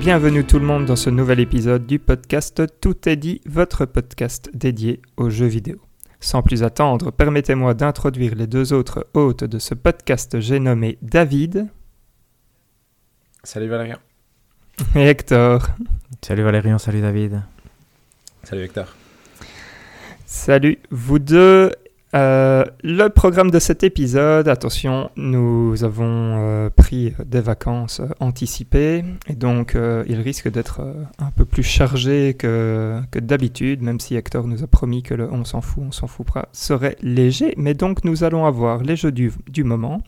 Bienvenue tout le monde dans ce nouvel épisode du podcast Tout est dit, votre podcast dédié aux jeux vidéo. Sans plus attendre, permettez-moi d'introduire les deux autres hôtes de ce podcast, j'ai nommé David. Salut Valérien. Et Hector. Salut Valérian, salut David. Salut Hector. Salut vous deux. Euh, le programme de cet épisode, attention, nous avons euh, pris des vacances anticipées et donc euh, il risque d'être un peu plus chargé que, que d'habitude, même si Hector nous a promis que le on s'en fout, on s'en fout pas serait léger. Mais donc nous allons avoir les jeux du, du moment,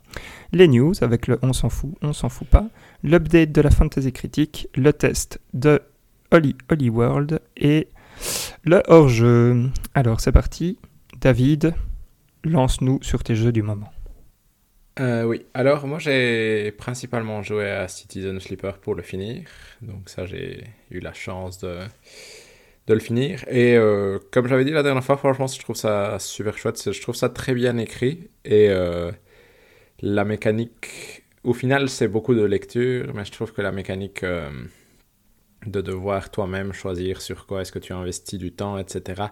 les news avec le on s'en fout, on s'en fout pas, l'update de la fantasy critique, le test de Holly, Holly World et le hors-jeu. Alors c'est parti, David lance-nous sur tes jeux du moment. Euh, oui, alors moi j'ai principalement joué à Citizen Sleeper pour le finir, donc ça j'ai eu la chance de, de le finir. Et euh, comme j'avais dit la dernière fois, franchement je trouve ça super chouette, je trouve ça très bien écrit et euh, la mécanique, au final c'est beaucoup de lecture, mais je trouve que la mécanique de devoir toi-même choisir sur quoi est-ce que tu investis du temps, etc.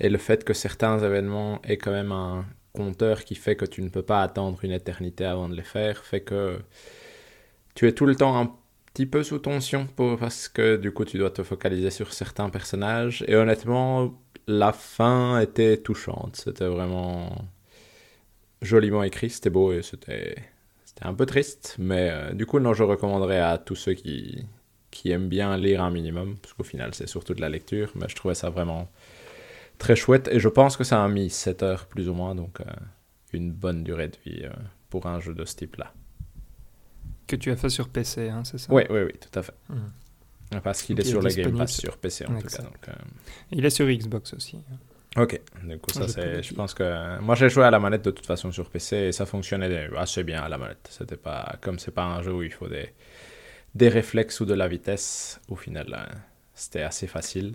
Et le fait que certains événements aient quand même un compteur qui fait que tu ne peux pas attendre une éternité avant de les faire, fait que tu es tout le temps un petit peu sous tension parce que du coup tu dois te focaliser sur certains personnages. Et honnêtement, la fin était touchante. C'était vraiment joliment écrit, c'était beau et c'était un peu triste. Mais euh, du coup, non, je recommanderais à tous ceux qui, qui aiment bien lire un minimum, parce qu'au final c'est surtout de la lecture, mais je trouvais ça vraiment très chouette. Et je pense que ça a mis 7 heures plus ou moins, donc euh, une bonne durée de vie euh, pour un jeu de ce type-là. Que tu as fait sur PC, hein, c'est ça? Oui, oui, oui, tout à fait. Mmh. Parce qu'il est, sur le Game Pass sur PC en tout cas. Donc, euh, Il est sur Xbox aussi. Ok, du coup, ça c'est. Je pense que. Moi j'ai joué à la manette de toute façon sur PC et ça fonctionnait assez bien à la manette. C'était pas. Comme c'est pas un jeu où il faut des, des réflexes ou de la vitesse, au final, c'était assez facile.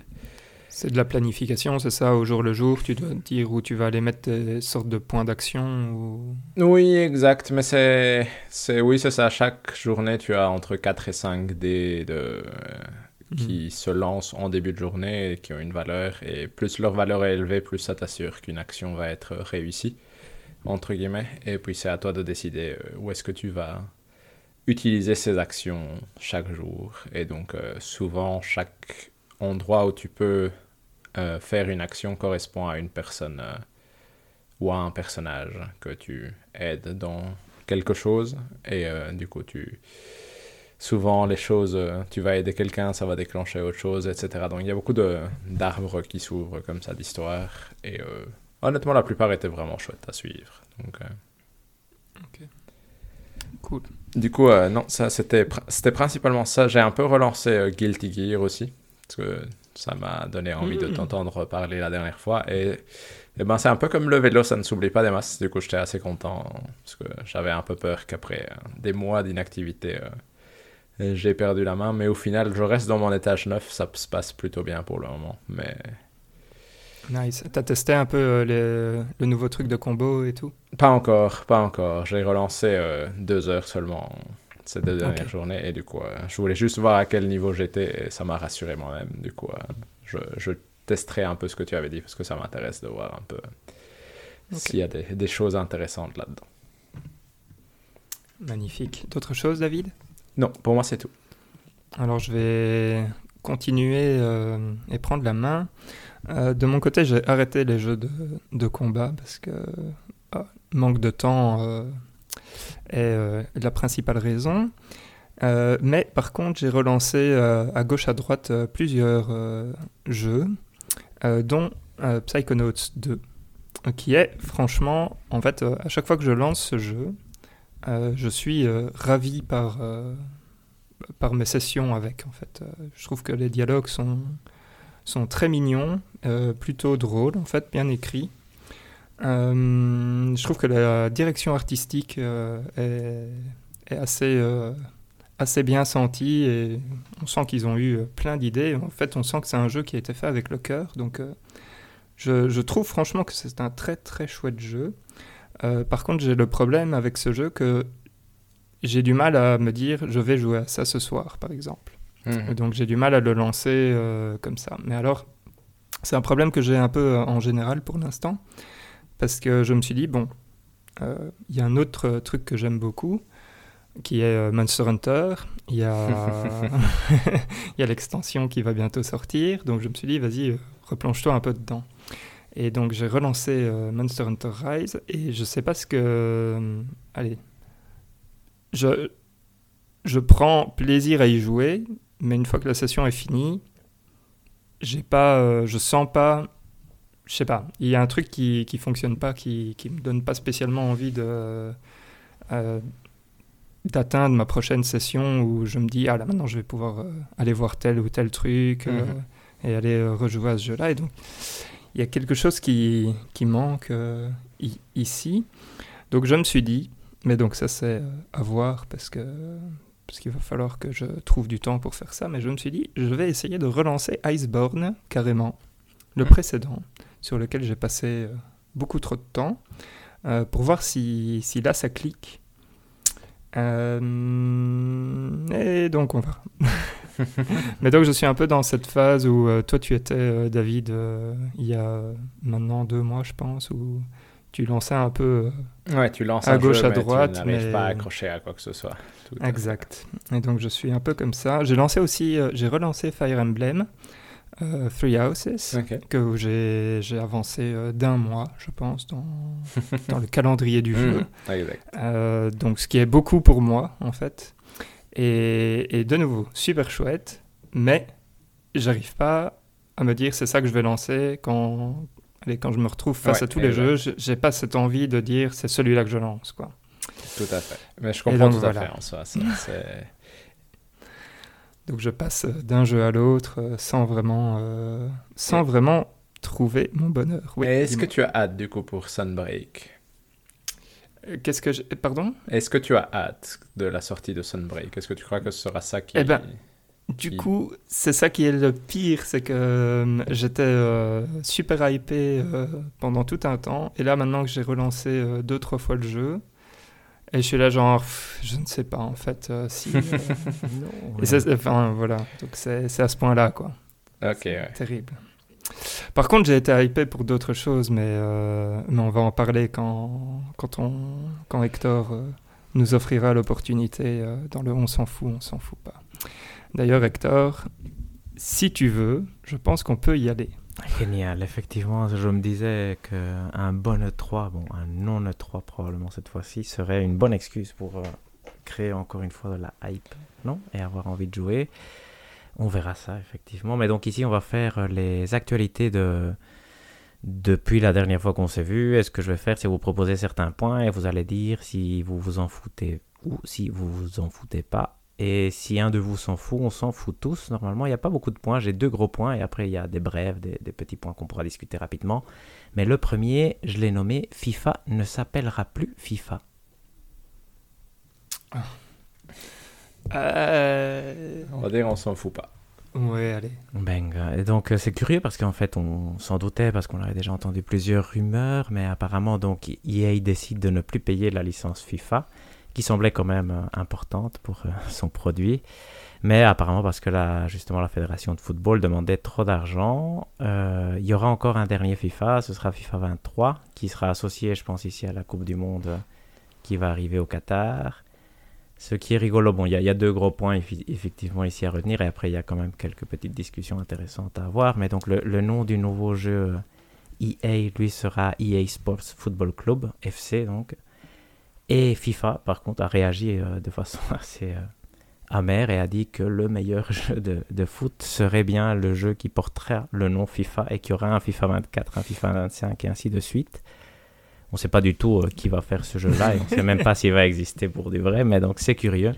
C'est de la planification, c'est ça, au jour le jour, tu dois dire où tu vas aller mettre des sortes de points d'action ou... Oui, exact, mais c'est... oui, c'est ça, chaque journée, tu as entre 4 et 5 dés de... qui mhm. se lancent en début de journée et qui ont une valeur, et plus leur valeur est élevée, plus ça t'assure qu'une action va être réussie, entre guillemets, et puis c'est à toi de décider euh, où est-ce que tu vas utiliser ces actions chaque jour, et donc euh, souvent, chaque endroit où tu peux euh, faire une action correspond à une personne euh, ou à un personnage que tu aides dans quelque chose. Et euh, du coup, tu souvent les choses, tu vas aider quelqu'un, ça va déclencher autre chose, etc. Donc il y a beaucoup d'arbres qui s'ouvrent comme ça d'histoire. Et honnêtement, la plupart étaient vraiment chouettes à suivre. Donc, ok. Cool. Du coup, non, ça c'était principalement ça. J'ai un peu relancé Guilty Gear aussi. Parce que ça m'a donné envie de mm. t'entendre parler la dernière fois. Et, ben, c'est un peu comme le vélo, ça ne s'oublie pas des masses. Du coup, j'étais assez content parce que j'avais un peu peur qu'après euh, des mois d'inactivité, euh, j'ai perdu la main. Mais au final, je reste dans mon étage neuf, ça se passe plutôt bien pour le moment. Mais. Nice. T'as testé un peu euh, le nouveau truc de combo et tout? Pas encore, pas encore. J'ai relancé deux heures seulement ces deux dernières journées. Et du coup, euh, je voulais juste voir à quel niveau j'étais et ça m'a rassuré moi-même. Du coup, euh, je, je, testerai un peu ce que tu avais dit parce que ça m'intéresse de voir un peu s'il y a des, des choses intéressantes là-dedans. Magnifique. D'autres choses, David? Non, pour moi, c'est tout. Alors, je vais continuer euh, et prendre la main. de mon côté, j'ai arrêté les jeux de, de combat parce que manque de temps est euh, la principale raison. Euh, mais par contre, j'ai relancé euh, à gauche à droite plusieurs jeux, dont Psychonauts 2, qui est franchement, en fait, à chaque fois que je lance ce jeu, je suis ravi par, par mes sessions avec. En fait, je trouve que les dialogues sont, sont très mignons, plutôt drôles, en fait, bien écrits. Euh, je trouve que la direction artistique euh, est, assez, euh, assez bien sentie et on sent qu'ils ont eu plein d'idées. En fait, on sent que c'est un jeu qui a été fait avec le cœur. Donc, je, je, trouve franchement que c'est un très très chouette jeu. par contre, j'ai le problème avec ce jeu que j'ai du mal à me dire je vais jouer à ça ce soir, par exemple. Mhm. Donc j'ai du mal à le lancer euh, comme ça. Mais alors, c'est un problème que j'ai un peu en général pour l'instant, parce que je me suis dit, bon, euh, il y a un autre truc que j'aime beaucoup, qui est euh, Monster Hunter. Il y a, il y a l'extension qui va bientôt sortir, donc je me suis dit, vas-y, euh, replonge-toi un peu dedans. Et donc j'ai relancé euh, Monster Hunter Rise, et je sais pas ce que... euh, allez, je, je prends plaisir à y jouer, mais une fois que la session est finie, j'ai pas, euh, je sens pas, je sais pas, il y a un truc qui qui fonctionne pas, qui qui me donne pas spécialement envie de euh, d'atteindre ma prochaine session où je me dis ah là maintenant je vais pouvoir euh, aller voir tel ou tel truc euh, Mhm. et aller rejouer à ce jeu-là et donc il y a quelque chose qui qui manque ici donc je me suis dit mais donc ça c'est à voir parce que parce qu'il va falloir que je trouve du temps pour faire ça, mais je me suis dit, je vais essayer de relancer Iceborne carrément, le Mhm. précédent, sur lequel j'ai passé euh, beaucoup trop de temps, euh, pour voir si, si là ça clique. Euh, et donc on verra. mais donc je suis un peu dans cette phase où toi tu étais, David, il y a maintenant deux mois je pense, où tu lançais un peu... Ouais, tu lances À gauche, jeu, à mais droite, tu n'arrives mais- pas à accrocher à quoi que ce soit. Tout. Exact. Et donc je suis un peu comme ça. J'ai lancé aussi, euh, j'ai relancé Fire Emblem, euh, Three Houses, que j'ai avancé euh, d'un mois, je pense, dans, dans le calendrier du jeu. Mhm, Exact. Euh, donc ce qui est beaucoup pour moi, en fait. Et, et de nouveau, super chouette, mais j'arrive pas à me dire c'est ça que je vais lancer quand, allez, quand je me retrouve face Ouais, à tous les jeux. j'ai- pas cette envie de dire c'est celui-là que je lance, quoi. Tout à fait. Mais je comprends donc, tout à fait en soi. ça, c'est- Donc je passe d'un jeu à l'autre euh, sans vraiment, euh, sans vraiment trouver mon bonheur. Oui, Est-ce que tu as hâte du coup pour Sunbreak? Euh, Qu'est-ce que j'ai... Pardon? Est-ce que tu as hâte de la sortie de Sunbreak? Est-ce que tu crois que ce sera ça qui... Eh ben, Du Qui- coup, c'est ça qui est le pire, c'est que j'étais euh, super hypé euh, pendant tout un temps, et là maintenant que j'ai relancé deux, trois fois le jeu, et je suis là genre, pff, je ne sais pas en fait euh, si... euh, Non, et enfin voilà, donc c'est à ce point-là quoi. Ok, ouais. Terrible. Par contre, j'ai été hypé pour d'autres choses, mais, euh, mais on va en parler quand, quand, on, quand Hector nous offrira l'opportunité dans le On s'en fout, on s'en fout pas. D'ailleurs, Hector, si tu veux, je pense qu'on peut y aller. Génial, effectivement, je me disais qu'un bon E3, bon, un non E3 probablement cette fois-ci, serait une bonne excuse pour euh, créer encore une fois de la hype, non Et avoir envie de jouer. On verra ça, effectivement. Mais donc ici, on va faire euh, les actualités de depuis la dernière fois qu'on s'est vu. Et ce que je vais faire, c'est vous proposer certains points et vous allez dire si vous vous en foutez ou si vous vous en foutez pas. Et si un de vous s'en fout, on s'en fout tous. Normalement, il n'y a pas beaucoup de points. J'ai deux gros points et après, il y a des brèves, des, des petits points qu'on pourra discuter rapidement. Mais le premier, je l'ai nommé FIFA ne s'appellera plus FIFA. Euh... On va dire on s'en fout pas. Ouais, allez. Bang. Et donc euh, c'est curieux parce qu'en fait on s'en doutait parce qu'on avait déjà entendu plusieurs rumeurs, mais apparemment donc EA décide de ne plus payer la licence FIFA, qui semblait quand même euh, importante pour euh, son produit. Mais apparemment parce que là justement la fédération de football demandait trop d'argent, euh, il y aura encore un dernier FIFA, ce sera FIFA 23, qui sera associé je pense ici à la Coupe du Monde qui va arriver au Qatar. Ce qui est rigolo, bon, il y, a- deux gros points effectivement ici à retenir, et après il y a quand même quelques petites discussions intéressantes à avoir. Mais donc le, le nom du nouveau jeu EA, lui, sera EA Sports Football Club, FC donc. Et FIFA, par contre, a réagi euh, de façon assez euh, amère et a dit que le meilleur jeu de, foot serait bien le jeu qui portera le nom FIFA et qu'il y aura un FIFA 24, un FIFA 25 et ainsi de suite. On ne sait pas du tout euh, qui va faire ce jeu-là et on ne sait même pas s'il va exister pour du vrai, mais donc c'est curieux.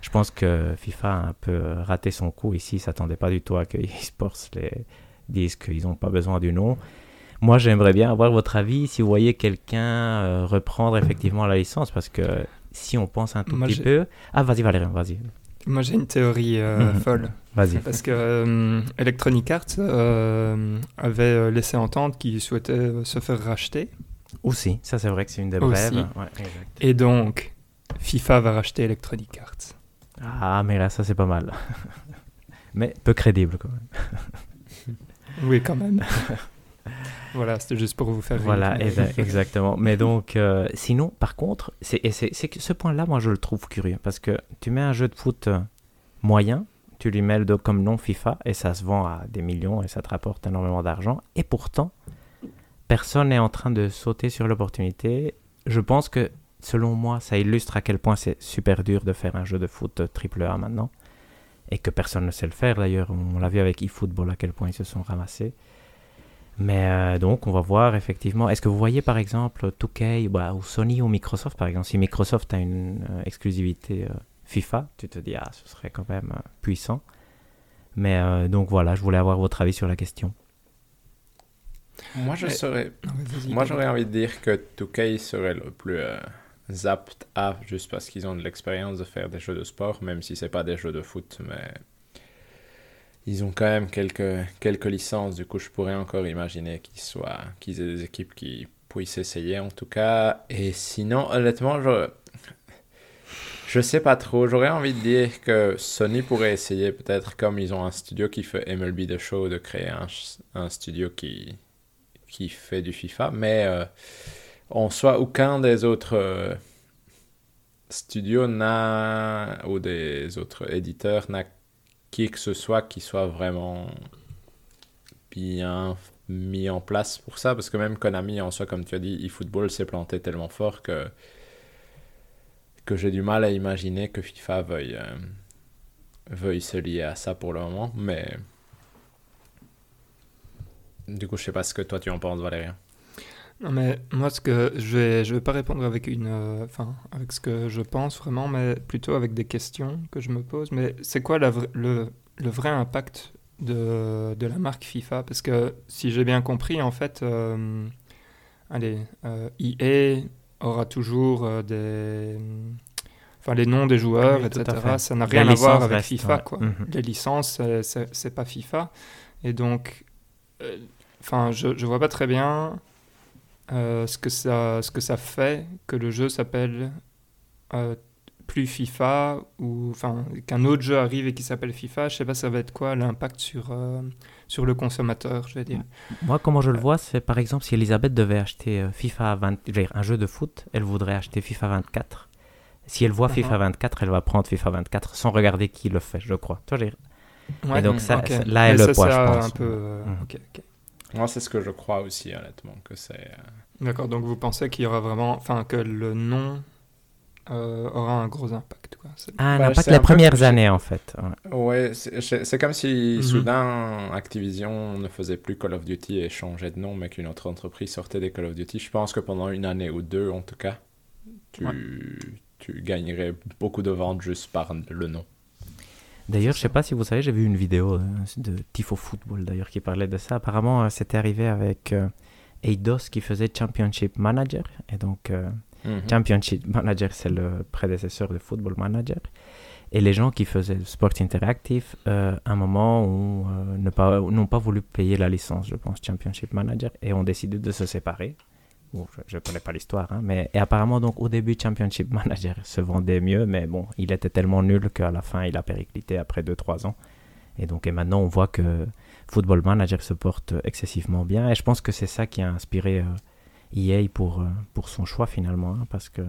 Je pense que FIFA a un peu raté son coup ici, il ne s'attendait pas du tout à que eSports les disent qu'ils n'ont pas besoin du nom. Moi, j'aimerais bien avoir votre avis si vous voyez quelqu'un euh, reprendre effectivement la licence, parce que si on pense un tout Moi, petit peu... Ah, vas-y Valérian, vas-y. Moi, j'ai une théorie euh, Mhm. folle. Vas-y. Parce que euh, Electronic Arts euh, avait laissé entendre qu'ils souhaitaient euh, se faire racheter. Aussi, ça c'est vrai que c'est une des Aussi. brèves. Ouais, exact. Et donc, FIFA va racheter Electronic Arts. Ah, mais là, ça c'est pas mal. Mais peu crédible quand même. oui, quand même. voilà, c'était juste pour vous faire Voilà, eh ben, exactement. Mais donc, euh, sinon, par contre, c'est que ce point-là, moi, je le trouve curieux. Parce que tu mets un jeu de foot euh, moyen, tu lui mets le comme nom FIFA, et ça se vend à des millions, et ça te rapporte énormément d'argent. Et pourtant, personne n'est en train de sauter sur l'opportunité. Je pense que, selon moi, ça illustre à quel point c'est super dur de faire un jeu de foot triple A maintenant. Et que personne ne sait le faire d'ailleurs. On l'a vu avec eFootball à quel point ils se sont ramassés. Mais euh, donc, on va voir effectivement. Est-ce que vous voyez par exemple 2K bah, ou Sony ou Microsoft par exemple? Si Microsoft a une euh, exclusivité euh, FIFA, tu te dis, ah, ce serait quand même puissant. Mais donc voilà, je voulais avoir votre avis sur la question. Moi, je serais... Moi, j'aurais envie de dire que 2K serait le plus apte à, juste parce qu'ils ont de l'expérience de faire des jeux de sport, même si c'est pas des jeux de foot, mais ils ont quand même quelques, quelques licences. Du coup, je pourrais encore imaginer qu'ils soient, aient des équipes qui puissent essayer en tout cas. Et sinon, honnêtement, je, je sais pas trop. J'aurais envie de dire que Sony pourrait essayer, peut-être comme ils ont un studio qui fait MLB The Show, de créer un, un studio qui, qui fait du FIFA. Mais euh, en soi, aucun des autres. Euh, studios n'a, ou des autres éditeurs n'a qui que ce soit qui soit vraiment bien mis en place pour ça, parce que même Konami en soi, comme tu as dit, eFootball s'est planté tellement fort que, j'ai du mal à imaginer que FIFA veuille, euh, veuille se lier à ça pour le moment, mais du coup, je sais pas ce que toi tu en penses, Valérien. Non, mais moi, ce que je vais, je vais pas répondre avec une, euh, enfin, avec ce que je pense vraiment, mais plutôt avec des questions que je me pose. Mais c'est quoi la, le, le, vrai impact de, de, la marque FIFA? Parce que si j'ai bien compris, en fait, euh, allez, euh, EA aura toujours des, enfin, les noms des joueurs, etc. Ça n'a rien à voir avec FIFA, quoi. Mhm. Les licences, c'est pas FIFA, et donc, enfin, je, je vois pas très bien euh, ce, que ça, ce que ça fait que le jeu s'appelle euh, plus FIFA ou enfin qu'un autre jeu arrive et qui s'appelle FIFA, je sais pas ça va être quoi l'impact sur, euh, sur le consommateur, je vais dire. Moi comment je le vois, c'est par exemple si Elisabeth devait acheter FIFA 20, un jeu de foot, elle voudrait acheter FIFA 24. Si elle voit. FIFA 24, elle va prendre FIFA 24 sans regarder qui le fait, je crois. et donc ça, là elle le poids, je pense. Un peu, mmh. Moi, c'est ce que je crois aussi, honnêtement, que c'est. D'accord, donc vous pensez qu'il y aura vraiment, enfin, que le nom euh, aura un gros impact, quoi. Ah, bah, premières années, en fait. Ouais, c'est comme si mhm. soudain Activision ne faisait plus Call of Duty et changeait de nom, mais qu'une autre entreprise sortait des Call of Duty. Je pense que pendant une année ou deux, en tout cas, tu, tu gagnerais beaucoup de ventes juste par le nom. D'ailleurs, je sais pas si vous savez, j'ai vu une vidéo euh, de Tifo Football d'ailleurs qui parlait de ça. Apparemment, euh, c'était arrivé avec euh, Eidos qui faisait Championship Manager. Et donc, mhm. Championship Manager, c'est le prédécesseur de Football Manager. Et les gens qui faisaient Sport Interactive, à un moment, n'ont pas, pas voulu payer la licence, je pense, Championship Manager, et ont décidé de se séparer je ne connais pas l'histoire, hein, mais et apparemment donc au début Championship Manager se vendait mieux, mais bon, il était tellement nul qu'à la fin il a périclité après 2-3 ans. Et donc et maintenant on voit que Football Manager se porte excessivement bien, et je pense que c'est ça qui a inspiré euh, EA pour, euh, pour son choix finalement, hein, parce que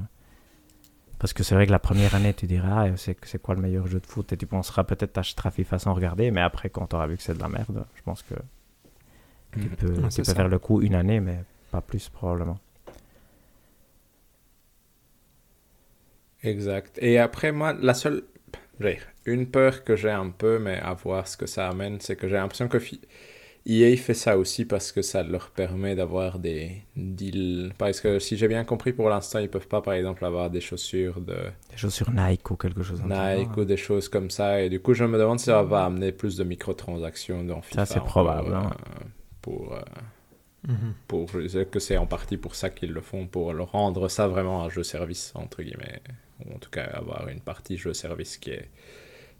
parce que c'est vrai que la première année tu diras ah, c'est, c'est quoi le meilleur jeu de foot, et tu penseras peut-être à FIFA sans regarder, mais après quand tu auras vu que c'est de la merde, je pense que tu mm. peux, tu peux faire le coup une année, mais pas plus probablement. Exact. Et après, moi, la seule. Une peur que j'ai un peu, mais à voir ce que ça amène, c'est que j'ai l'impression que EA fait ça aussi parce que ça leur permet d'avoir des deals. Parce que si j'ai bien compris, pour l'instant, ils peuvent pas, par exemple, avoir des chaussures de. Des chaussures Nike ou quelque chose comme ça. Nike ou des choses comme ça. Et du coup, je me demande si ça va amener plus de microtransactions dans FIFA. Ça, c'est probable. Hein. Pour. Euh, Mhm. Pour, je sais que c'est en partie pour ça qu'ils le font, pour le rendre ça vraiment un jeu-service, entre guillemets. Ou en tout cas, avoir une partie jeu-service qui est,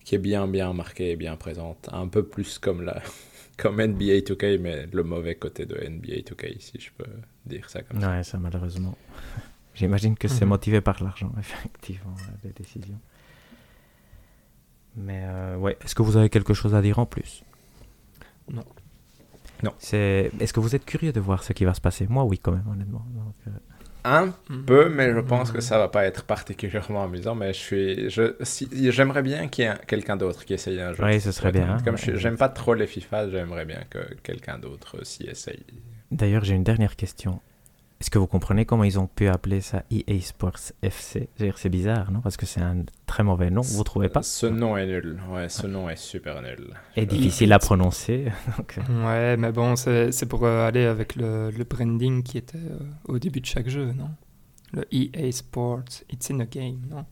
qui est bien, bien marquée et bien présente. Un peu plus comme, la, comme NBA 2K, mais le mauvais côté de NBA 2K, si je peux dire ça comme ça. Ouais, ça malheureusement. J'imagine que c'est mhm. motivé par l'argent, effectivement, les décisions. Mais euh, ouais, est-ce que vous avez quelque chose à dire en plus? Non. Non. C'est... Est-ce que vous êtes curieux de voir ce qui va se passer? Moi, oui, quand même, honnêtement. Donc, euh, Un Mm. peu, mais je pense que ça va pas être particulièrement amusant. Mais je suis, je, si- j'aimerais bien qu'il y ait quelqu'un d'autre qui essaye un jeu. Oui, ce serait bien, Comme hein. je suis- j'aime pas trop les FIFA, j'aimerais bien que quelqu'un d'autre s'y essaye. D'ailleurs, j'ai une dernière question. Est-ce que vous comprenez comment ils ont pu appeler ça EA Sports FC C'est bizarre, non? Parce que c'est un très mauvais nom, vous trouvez pas? Ce nom est nul. Ouais, ce nom est super nul. Et difficile à prononcer. donc, euh, Ouais, mais bon, c'est c'est pour euh, aller avec le, le branding qui était euh, au début de chaque jeu, non? Le EA Sports, it's in a game, non?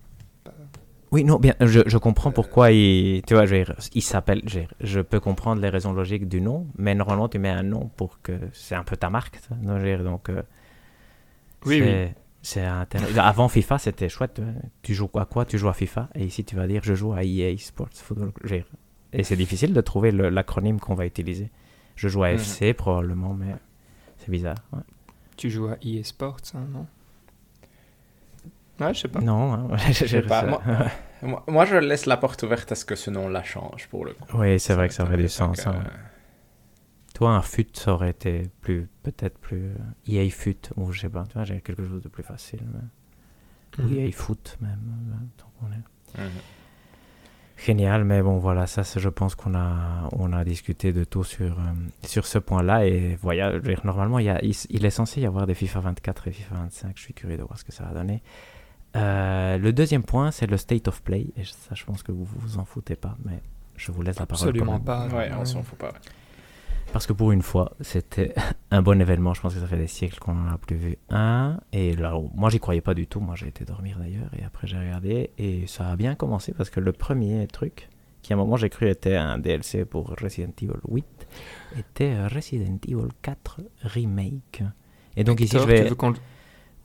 Oui, non, bien, je, je comprends pourquoi il, tu vois, je il s'appelle, je, je peux comprendre les raisons logiques du nom, mais normalement tu mets un nom pour que c'est un peu ta marque, ça, non, je veux dire, donc euh, Oui, c'est, c'est intéressant. Avant FIFA, c'était chouette, hein. tu joues à quoi? Tu joues à FIFA, et ici tu vas dire je joue à EA Sports Football, et c'est difficile de trouver l'acronyme qu'on va utiliser. Je joue à. FC probablement, mais c'est bizarre. ouais. Tu joues à EA Sports, hein, non? Ouais, je sais pas. Non, hein, je, sais pas, moi- Moi, moi, je laisse la porte ouverte à ce que ce nom-là change pour le coup. Oui, c'est vrai que ça aurait du sens. hein. Euh, Toi, un fut, ça aurait été plus, peut-être plus euh, EA fut, ou je sais pas, tu vois, j'ai quelque chose de plus facile. mais- Ou Mhm. EA foot même. euh, tant qu'on est. mhm. Génial, mais bon, voilà, ça, c'est- je pense qu'on a, on a discuté de tout sur, euh, sur ce point-là. Et voilà, normalement, il, y a, il, il est censé y avoir des FIFA 24 et FIFA 25. Je suis curieux de voir ce que ça va donner. Euh, le deuxième point, c'est le state of play. Et ça, je pense que vous vous en foutez pas, mais je vous laisse la parole. Absolument pas. Ouais, on s'en fout pas. ouais. Parce que pour une fois, c'était un bon événement. Je pense que ça fait des siècles qu'on n'en a plus vu un. Et là, moi, j'y croyais pas du tout. Moi, j'ai été dormir d'ailleurs. Et après, j'ai regardé. Et ça a bien commencé parce que le premier truc, qui à un moment j'ai cru était un DLC pour Resident Evil 8, était Resident Evil 4 Remake. Et donc ici, je vais. Tu veux.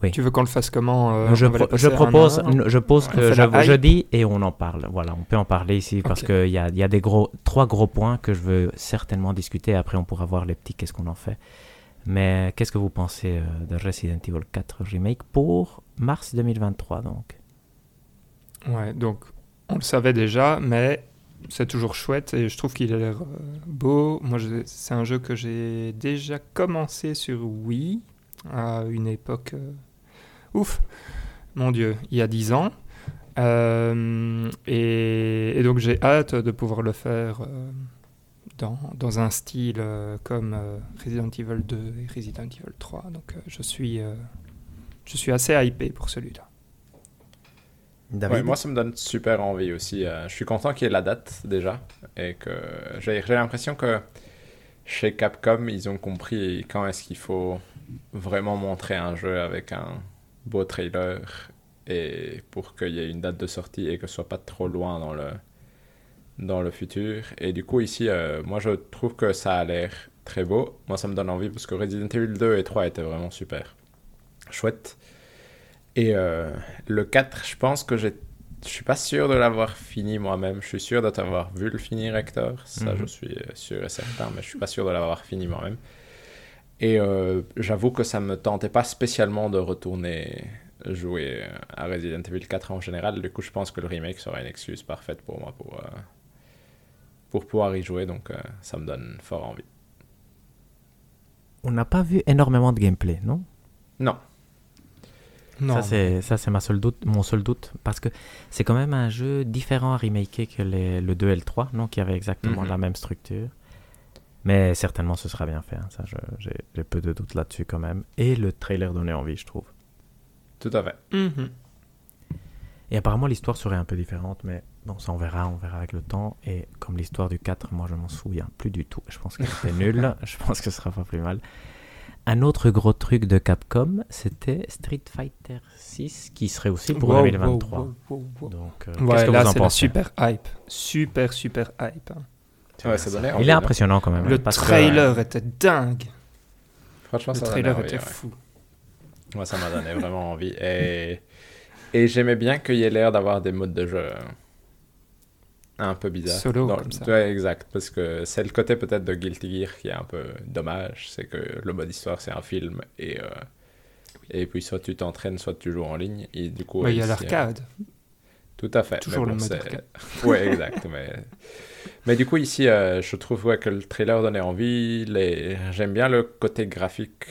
Oui. tu veux qu'on le fasse comment euh, je, pro- propose, un je pose que je, dis et on en parle. Voilà, on peut en parler ici parce qu'il y a, y a des gros, trois gros points que je veux certainement discuter. Après, on pourra voir les petits, qu'est-ce qu'on en fait. Mais qu'est-ce que vous pensez euh, de Resident Evil 4 Remake pour mars 2023 donc? Ouais, donc on le savait déjà, mais c'est toujours chouette et je trouve qu'il a l'air euh, beau. Moi, c'est un jeu que j'ai déjà commencé sur Wii à une époque. Ouf, mon Dieu, il y a 10 ans. Euh, et, et donc j'ai hâte de pouvoir le faire euh, dans, dans un style euh, comme euh, Resident Evil 2 et Resident Evil 3. Donc euh, je, suis, euh, je suis assez hypé pour celui-là. Ouais, moi, ça me donne super envie aussi. euh, je suis content qu'il y ait la date déjà. Et que j'ai j'ai l'impression que chez Capcom, ils ont compris quand est-ce qu'il faut vraiment montrer un jeu avec un beau trailer et pour qu'il y ait une date de sortie et que ce soit pas trop loin dans le, dans le futur. Et du coup, ici, euh, moi, je trouve que ça a l'air très beau. Moi, ça me donne envie parce que Resident Evil 2 et 3 étaient vraiment super. Chouette. Et euh, le 4, je pense que j'ai je suis pas sûr de l'avoir fini moi-même. Je suis sûr de t'avoir vu le finir, Hector. Ça, Mhm. je suis euh, sûr et certain, mais je suis pas sûr de l'avoir fini moi-même. Et euh, j'avoue que ça me tentait pas spécialement de retourner jouer à Resident Evil 4 en général. Du coup, je pense que le remake sera une excuse parfaite pour moi pour, euh, pour pouvoir y jouer. Donc, euh, ça me donne fort envie. On n'a pas vu énormément de gameplay, non? Non. Non, Ça, c'est, ma doute, mon seul doute. Parce que c'est quand même un jeu différent à remaker que les- le 2 et le 3, non? Qui avait exactement Mhm. la même structure. Mais certainement, ce sera bien fait. hein. Ça, je- j'ai, j'ai peu de doutes là-dessus quand même. Et le trailer donnait envie, je trouve. Tout à fait. Mhm. Et apparemment, l'histoire serait un peu différente, mais bon, ça, on verra, on verra avec le temps. Et comme l'histoire du 4, moi, je m'en souviens plus du tout. Je pense qu'elle était nulle. Je pense que ce sera pas plus mal. Un autre gros truc de Capcom, c'était Street Fighter 6, qui serait aussi pour Wow, 2023. wow, wow, wow. Donc, euh, Ouais, qu'est-ce que là, vous en pensez? super hype. Super, super hype. hein. Ouais, ça donnait Il est impressionnant quand même. Le hein, que- trailer était dingue. Franchement, Le ça trailer envie, était ouais. fou. Moi, ça m'a donné vraiment envie. Et, et j'aimais bien qu'il y ait l'air d'avoir des modes de jeu euh, un peu bizarres. Solo, Dans- comme ça. Ouais, exact. Parce que c'est le côté peut-être de Guilty Gear qui est un peu dommage. C'est que le mode histoire, c'est un film. Et, euh, et puis, soit tu t'entraînes, soit tu joues en ligne. Et du coup, il y a l'arcade. euh, Tout à fait. Toujours le arcade. Ouais, exact. mais... mais du coup, ici, euh, je trouve ouais, que le trailer donnait envie. Les... J'aime bien le côté graphique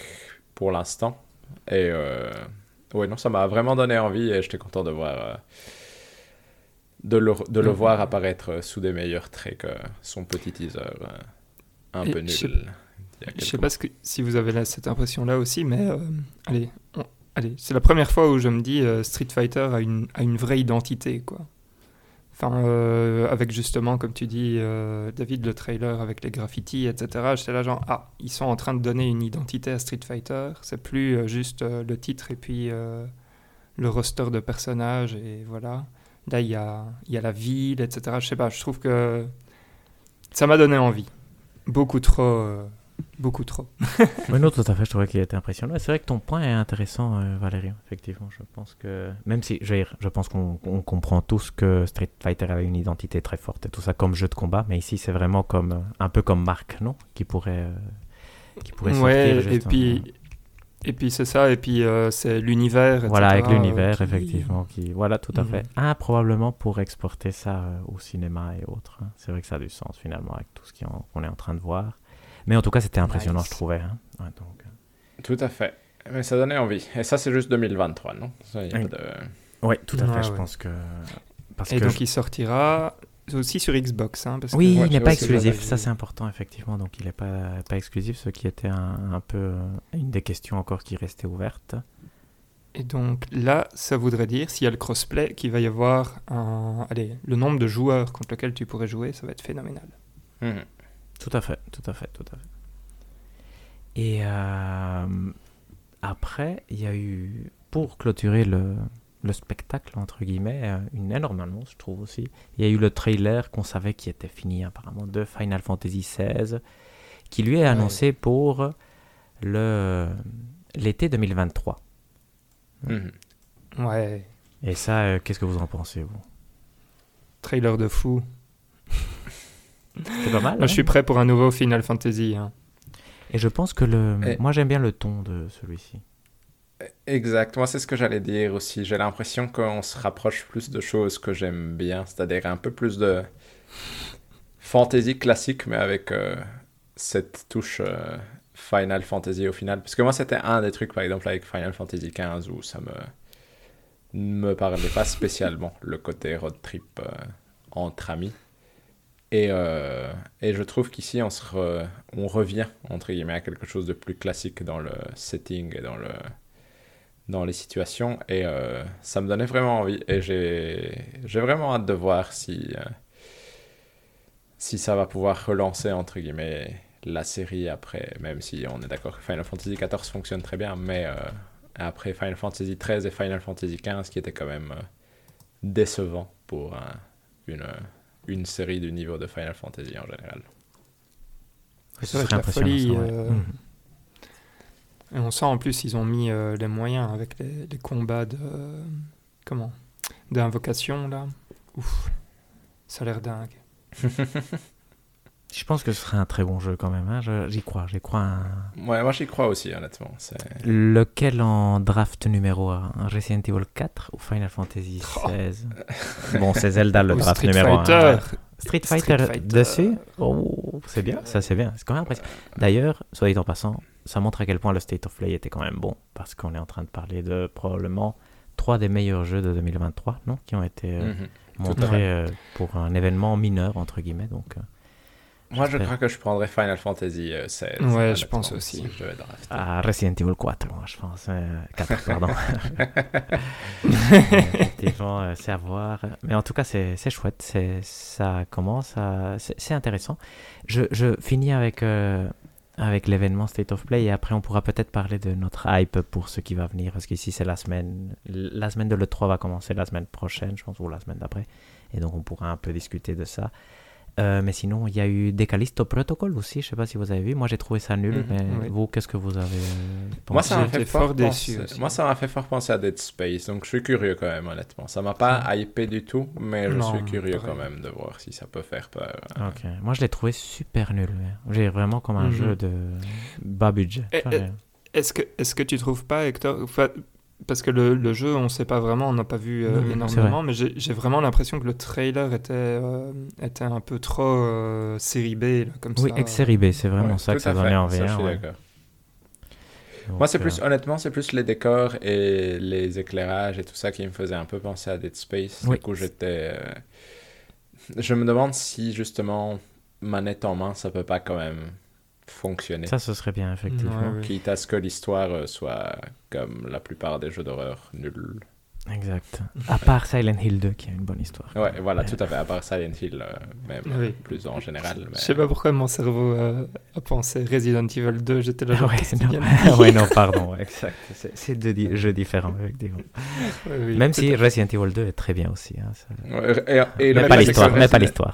pour l'instant. Et euh... ouais, non, ça m'a vraiment donné envie et j'étais content de voir. euh, De le, de le Mhm. voir apparaître sous des meilleurs traits que son petit teaser euh, un Et peu je nul. sais- Je quelques sais pas ce que- si vous avez là, cette impression-là aussi, mais euh, allez, on- allez, c'est la première fois où je me dis euh, Street Fighter a une, a une vraie identité, quoi. Enfin, euh, avec justement, comme tu dis, euh, David, le trailer avec les graffitis, etc. J'étais là genre, ah, ils sont en train de donner une identité à Street Fighter. C'est plus juste le titre et puis le roster de personnages et voilà. Là, il y a, y a la ville, etc. Je sais pas, je trouve que ça m'a donné envie. Beaucoup trop. Beaucoup trop. Oui, non, tout à fait, je trouvais qu'il était impressionnant. C'est vrai que ton point est intéressant, euh, Valérie. Effectivement, je pense que, même si, je, veux dire, je pense qu'on on comprend tous que Street Fighter avait une identité très forte et tout ça comme jeu de combat, mais ici, c'est vraiment comme, euh, un peu comme Marc, non? Qui pourrait, euh, qui pourrait ouais, sortir. et puis, et puis c'est ça, et puis euh, c'est l'univers. Voilà, avec l'univers, euh, qui- effectivement. Qui... Voilà, tout à Mhm. fait. Ah, probablement pour exporter ça euh, au cinéma et autres. hein. C'est vrai que ça a du sens, finalement, avec tout ce qu'on est en train de voir. Mais en tout cas, c'était impressionnant, Nice. je trouvais. hein. Ouais, donc, euh, Tout à fait. Mais ça donnait envie. Et ça, c'est juste 2023, non? Ça, y a Oui. de- tout à Ouais, fait, je ouais. pense que... Parce Et que donc je- il sortira aussi sur Xbox. Hein, parce que- Oui, Ouais, il n'est pas que exclusif, ça c'est important effectivement, donc il n'est pas, pas exclusif, ce qui était un, un peu euh, une des questions encore qui restait ouverte. Et donc là, ça voudrait dire, s'il y a le crossplay, qu'il va y avoir un... Allez, le nombre de joueurs contre lequel tu pourrais jouer, ça va être phénoménal. Mhm. Tout à fait, tout à fait, tout à fait. Et euh, après, il y a eu, pour clôturer le, le spectacle, entre guillemets, euh, une énorme annonce, je trouve aussi. Il y a eu le trailer qu'on savait qui était fini apparemment de Final Fantasy XVI, qui lui est annoncé pour le l'été 2023. Mhm. Ouais, Et ça, euh, qu'est-ce que vous en pensez, vous? Trailer de fou. C'est pas mal. Moi, je hein suis prêt pour un nouveau Final Fantasy. hein. Et je pense que le. Et- Moi, j'aime bien le ton de celui-ci. Exact, moi c'est ce que j'allais dire aussi. J'ai l'impression qu'on se rapproche plus de choses que j'aime bien, c'est-à-dire un peu plus de fantasy classique, mais avec euh, cette touche euh, Final Fantasy au final. Parce que moi c'était un des trucs, par exemple, avec Final Fantasy XV où ça me me parlait pas spécialement, le côté road trip euh, entre amis. Et, euh, et je trouve qu'ici on, revient, entre guillemets, à quelque chose de plus classique dans le setting et dans le dans les situations. Et euh, ça me donnait vraiment envie. Et j'ai vraiment hâte de voir si euh, si ça va pouvoir relancer entre guillemets la série après même si on est d'accord que Final Fantasy XIV fonctionne très bien mais après Final Fantasy XIII et Final Fantasy XV qui étaient quand même décevants pour un- une une série du niveau de Final Fantasy en général. Que la impressionnant, folie, ça, ouais. euh. Et on sent en plus, ils ont mis euh, les moyens avec les, les combats de. euh, comment? D'invocation, là. Ouf. Ça a l'air dingue. Je pense que ce serait un très bon jeu quand même. hein. Je- J'y crois, j'y crois. un- Ouais, moi j'y crois aussi honnêtement. C'est Lequel en draft numéro 1 Resident Evil 4 ou Final Fantasy Oh. 16 Bon, c'est Zelda le draft Street numéro 1. Fighter. Street Street Fighter, Fighter. dessus? Oh, c'est bien, ça c'est bien. C'est quand même impressionnant. D'ailleurs, soit dit en passant, ça montre à quel point le State of Play était quand même bon. Parce qu'on est en train de parler de probablement trois des meilleurs jeux de 2023, non Qui ont été euh, Mhm. montrés euh, pour un événement mineur, entre guillemets. Donc, euh, Moi je crois que je prendrais Final Fantasy euh, 16. Ouais, je pense aussi. si je à Resident Evil 4, moi, je pense. euh, 4, pardon. Effectivement, euh, c'est à voir. Mais en tout cas, c'est chouette. c'est- Ça commence à... C'est c'est intéressant. Je, je finis avec, euh, avec l'événement State of Play et après, on pourra peut-être parler de notre hype pour ce qui va venir. Parce qu'ici, c'est la semaine... La semaine de l'E3 va commencer la semaine prochaine, je pense, ou la semaine d'après. Et donc, on pourra un peu discuter de ça. Euh, mais sinon, il y a eu Decalisto Protocol aussi. Je sais pas si vous avez vu. Moi, j'ai trouvé ça nul. Mhm, mais oui. vous, qu'est-ce que vous avez euh, Moi, pensé? ça m'a fait fort fort déçu aussi. Moi, ça m'a fait fort penser à Dead Space, donc je suis curieux quand même, honnêtement. Ça m'a pas hypé du tout, mais je Non, suis curieux quand même de voir si ça peut faire peur. Ok. Moi, je l'ai trouvé super nul. mais J'ai vraiment comme un Mhm. jeu de bas budget. Est-ce que, est que tu trouves pas, Hector parce que le, le jeu, on ne sait pas vraiment, on n'a pas vu euh, énormément, mais j'ai vraiment l'impression que le trailer était, euh, était un peu trop euh, série B, là, comme Oui, ça. ex-série B, c'est vraiment Ouais, ça que ça à donnait en VR. ouais. Donc, Moi, c'est euh, plus, honnêtement, c'est plus les décors et les éclairages et tout ça qui me faisait un peu penser à Dead Space. Oui. Du coup, j'étais. euh, Je me demande si, justement, manette en main, ça peut pas quand même fonctionner. Ça, ce serait bien, effectivement. Ouais, ouais. Quitte à ce que l'histoire euh, soit, comme la plupart des jeux d'horreur, nulle. Exact. À part Silent Hill 2, qui a une bonne histoire. Ouais, voilà, Ouais. tout à fait. À part Silent Hill, euh, même Oui. plus en général. mais- Je sais pas pourquoi mon cerveau euh, a pensé Resident Evil 2, j'étais là. genre, ouais, non. ouais, pardon, ouais, exact. C'est- deux di- jeux différents, effectivement. Oui, Même si. Resident Evil 2 est très bien aussi. hein, ça- Ouais, et- et le Mais pire, pas mais pas l'histoire.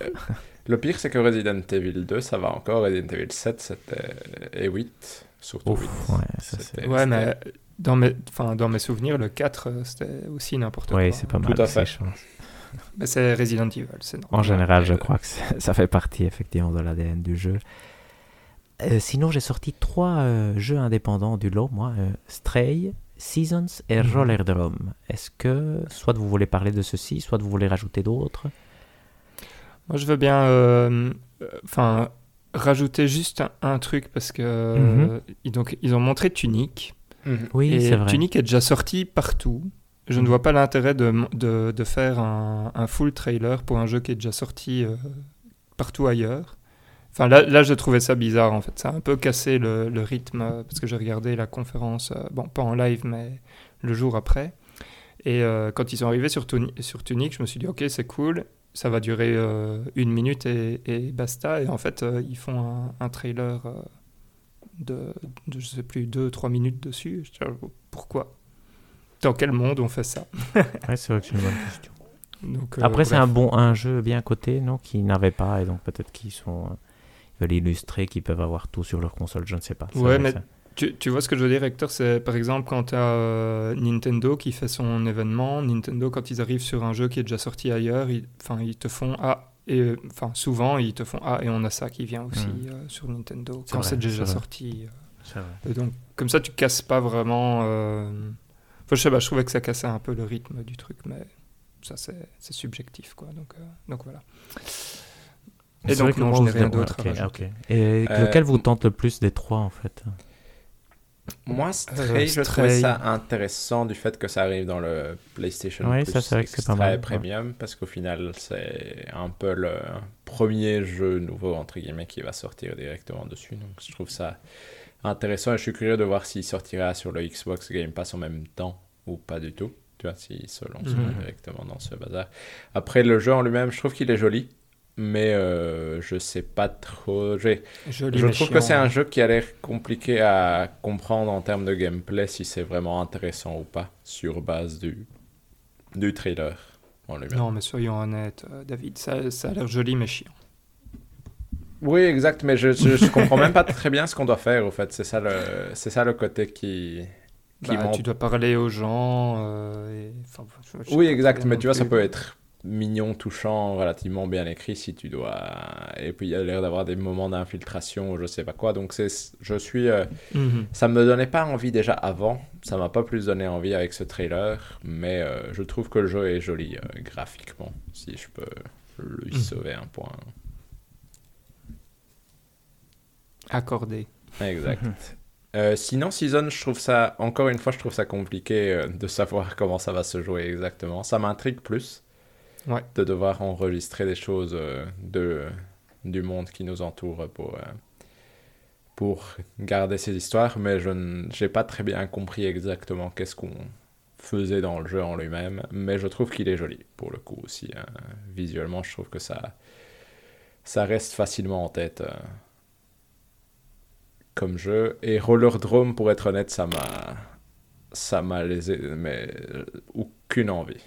Le pire, c'est que Resident Evil 2, ça va encore. Resident Evil 7, c'était. Et 8, surtout 8. Ouf, ouais, ça c'est. C'était- Ouais, mais dans mes, enfin, dans mes souvenirs, le 4, euh, c'était aussi n'importe quoi. Oui, c'est pas Tout mal. à c'est fait. c'est Resident Evil, c'est normal. En général, je Euh, crois que ça fait partie effectivement de l'ADN du jeu. Euh, sinon, j'ai sorti trois euh, jeux indépendants du lot, moi. euh, Stray, Seasons et Mhm. Rollerdrome. Est-ce que soit vous voulez parler de ceci, soit vous voulez rajouter d'autres? Moi, je veux bien, euh, euh, enfin, rajouter juste un, un truc parce que Mhm. euh, donc, ils ont montré Tunic. Mhm. Oui, c'est vrai. Tunic est déjà sorti partout. Je ne Mhm. vois pas l'intérêt de, de, de faire un, un full trailer pour un jeu qui est déjà sorti euh, partout ailleurs. Enfin, là, là, je trouvais ça bizarre, en fait. Ça a un peu cassé le, le rythme, parce que j'ai regardé la conférence, euh, bon, pas en live, mais le jour après. Et euh, quand ils sont arrivés sur, Tuni- sur Tunic, je me suis dit, ok, c'est cool, ça va durer euh, une minute et, et basta. Et en fait, euh, ils font un, un trailer euh, de, de, je sais plus, 2-3 minutes dessus. Je dis, ah, pourquoi? Dans quel monde on fait ça? Ouais, c'est vrai que c'est une bonne question. Donc, Après, c'est un bon un jeu bien coté, non Qui n'avait pas, et donc peut-être qu'ils sont. ils veulent illustrer, qu'ils peuvent avoir tout sur leur console, je ne sais pas. Ouais, mais ça- Tu, tu vois ce que je veux dire, Hector? C'est par exemple quand tu as Nintendo qui fait son événement. Nintendo, quand ils arrivent sur un jeu qui est déjà sorti ailleurs, ils, enfin, ils te font Ah, et euh, enfin, souvent ils te font Ah, et on a ça qui vient aussi Mm. euh, sur Nintendo quand c'est déjà sorti. euh. c'est vrai. Et donc, comme ça, tu casses pas vraiment. euh, Enfin, je sais pas, je trouvais que ça cassait un peu le rythme du truc, mais ça, c'est c'est subjectif, quoi. Donc, euh, donc voilà. Et donc, non, je n'ai rien d'autre à ok, rajouter. ok. Et Euh, lequel vous tente le plus des trois, en fait? Moi, Stray, Euh, je trouvais Stray. ça intéressant du fait que ça arrive dans le PlayStation Ouais, Plus ça, c'est vrai que c'est pas mal, Premium, parce qu'au final, c'est un peu le premier jeu nouveau, entre guillemets, qui va sortir directement dessus. Donc, je trouve ça intéressant et je suis curieux de voir s'il sortira sur le Xbox Game Pass en même temps ou pas du tout. Tu vois, s'il se lance Mhm. directement dans ce bazar. Après, le jeu en lui-même, je trouve qu'il est joli. Mais euh, je sais pas trop. Je trouve que c'est un hein. jeu qui a l'air compliqué à comprendre en termes de gameplay si c'est vraiment intéressant ou pas sur base du, du trailer en lui-même. Non, mais soyons honnêtes, euh, David, ça, ça a l'air joli, mais chiant. Oui, exact, mais je, je, je comprends même pas très bien ce qu'on doit faire au fait. C'est ça le, c'est ça le côté qui, qui Bah, tu dois parler aux gens. euh, et- enfin, Oui, exact, mais tu vois, ça peut être mignon, touchant, relativement bien écrit si tu dois. Et puis il y a l'air d'avoir des moments d'infiltration ou je sais pas quoi. Donc c'est, je suis. euh, Mhm. Ça me donnait pas envie déjà avant, ça m'a pas plus donné envie avec ce trailer, mais euh, je trouve que le jeu est joli euh, graphiquement, si je peux lui Mhm. sauver un point. Accordé. Exact. Euh, sinon, Season, je trouve ça, encore une fois, je trouve ça compliqué euh, de savoir comment ça va se jouer exactement. Ça m'intrigue plus Ouais. de devoir enregistrer des choses euh, de, du monde qui nous entoure pour, euh, pour garder ces histoires, mais je n'ai pas très bien compris exactement qu'est-ce qu'on faisait dans le jeu en lui-même, mais je trouve qu'il est joli pour le coup aussi. hein. Visuellement, je trouve que ça, ça reste facilement en tête. euh, comme jeu. Et Rollerdrome, pour être honnête, ça m'a. Ça m'a lésé, mais aucune envie.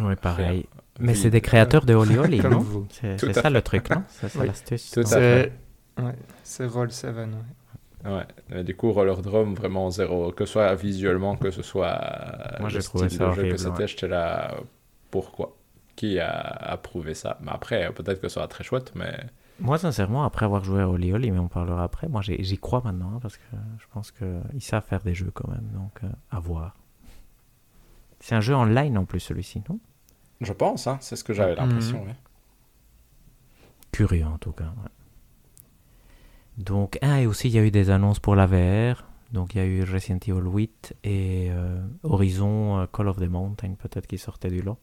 Oui, pareil. Rien. Mais Oui. c'est des créateurs de Holy Holy, Comme non? vous. C'est ça fait. le truc, non? C'est ça Oui. l'astuce. Tout à non fait. C'est ouais, c'est Roll 7. ouais. Ouais, mais du coup, Rollerdrome, vraiment zéro. Que ce soit visuellement, que ce soit euh, Moi, le j'ai trouvé style ça de jeu horrible, que c'était, ouais. j'étais là, pourquoi? Qui a approuvé ça? Mais après, peut-être que ça sera très chouette, mais Moi, sincèrement, après avoir joué à Holy Holy, mais on parlera après, moi j'y j'y crois maintenant, hein, parce que je pense qu'ils savent faire des jeux quand même, donc euh, à voir. C'est un jeu en ligne en plus celui-ci, non? Je pense, hein, c'est ce que j'avais l'impression. Mhm. ouais. Curieux en tout cas. ouais. Donc, ah, et aussi il y a eu des annonces pour la VR. Donc il y a eu Resident Evil 8 et euh, Horizon euh, Call of the Mountain peut-être qui sortait du lot.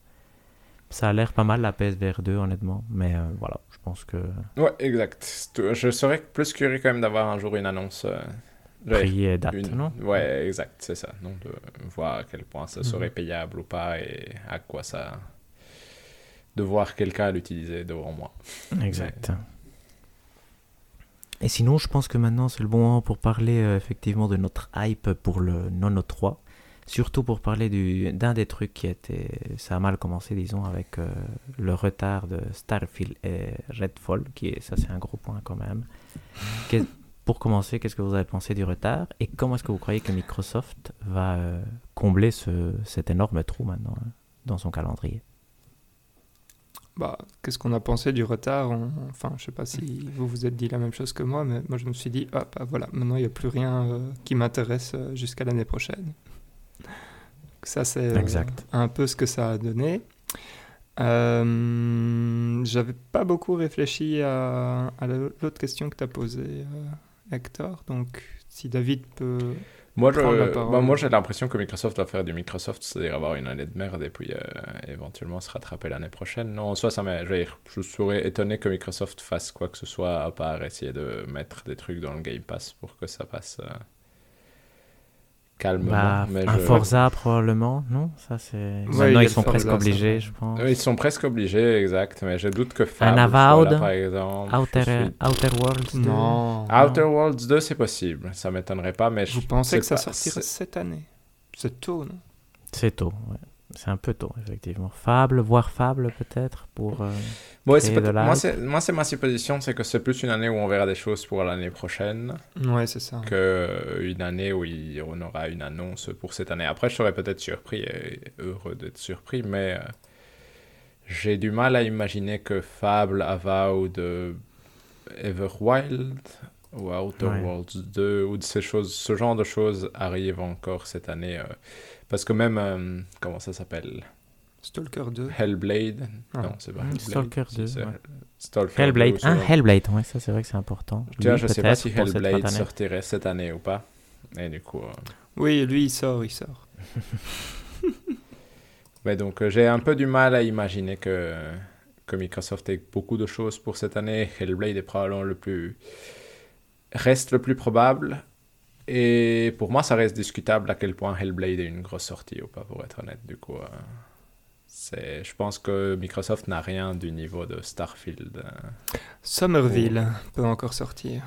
Ça a l'air pas mal la PSVR 2 honnêtement, mais euh, voilà, je pense que Ouais, exact. Je serais plus curieux quand même d'avoir un jour une annonce. euh, prix et date, Une- non? Ouais, exact, c'est ça. Donc, de voir à quel point ça Mhm. serait payable ou pas et à quoi ça. De voir quelqu'un l'utiliser devant moi. Exact. Et sinon, je pense que maintenant c'est le bon moment pour parler euh, effectivement de notre hype pour le Nono 3. Surtout pour parler du- d'un des trucs qui était. Ça a mal commencé, disons, avec euh, le retard de Starfield et Redfall, qui est, ça c'est un gros point quand même. Qu'est- pour commencer, qu'est-ce que vous avez pensé du retard et comment est-ce que vous croyez que Microsoft va euh, combler ce, cet énorme trou maintenant hein, dans son calendrier? Bah, qu'est-ce qu'on a pensé du retard? On- Enfin, je sais pas si vous vous êtes dit la même chose que moi, mais moi je me suis dit, hop, ah, voilà, maintenant il n'y a plus rien euh, qui m'intéresse euh, jusqu'à l'année prochaine. Ça, c'est euh, un peu ce que ça a donné. Euh, J'avais pas beaucoup réfléchi à, à la- l'autre question que tu as posée, Hector. Donc, si David peut. Moi, je- bah, moi j'ai l'impression que Microsoft va faire du Microsoft, c'est-à-dire avoir une année de merde et puis euh, éventuellement se rattraper l'année prochaine. Non, en soi, ça je, veux dire, je serais étonné que Microsoft fasse quoi que ce soit à part essayer de mettre des trucs dans le Game Pass pour que ça passe euh, calmement. Bah, mais un je- Forza probablement, non? Ça c'est. Maintenant ils sont Forza, presque obligés, je pense. Ils sont presque obligés, exact, mais je doute que Fable Avowed, soit là, par exemple. Outer, suis- Outer Worlds. deux. Non. Outer non. Worlds 2, c'est possible, ça m'étonnerait pas, mais Vous je pensez sais que ça pas, sortirait c'est- cette année? C'est tôt, non? C'est tôt, ouais. C'est un peu tôt, effectivement. Fable, voire Fable peut-être pour. euh, Ouais, c'est créer peut-être- de moi, c'est ma supposition, c'est que c'est plus une année où on verra des choses pour l'année prochaine Ouais, c'est ça. que une année où il- on aura une annonce pour cette année. Après, je serais peut-être surpris et heureux d'être surpris, mais euh, j'ai du mal à imaginer que Fable, Avowed, Everwild ou Outer Ouais. Worlds 2 ou de ces choses, ce genre de choses arrivent encore cette année. euh, parce que même, euh, comment ça s'appelle? Stalker 2. Hellblade Ah. Non, c'est pas Hellblade. Stalker si, 2, c'est ouais. Stalker Hellblade. 2 ou ce Un genre. Hellblade, ouais, ça c'est vrai que c'est important. Tu vois, je sais pas si cette Hellblade sortirait cette année ou pas. Et du coup. euh, Oui, lui, il sort, il sort. Mais donc, euh, j'ai un peu du mal à imaginer que, que Microsoft ait beaucoup de choses pour cette année. Hellblade est probablement le plus. reste le plus probable. Et pour moi, ça reste discutable à quel point Hellblade est une grosse sortie ou pas, pour être honnête. Du coup, euh, c'est... je pense que Microsoft n'a rien du niveau de Starfield. euh. Somerville peut encore sortir.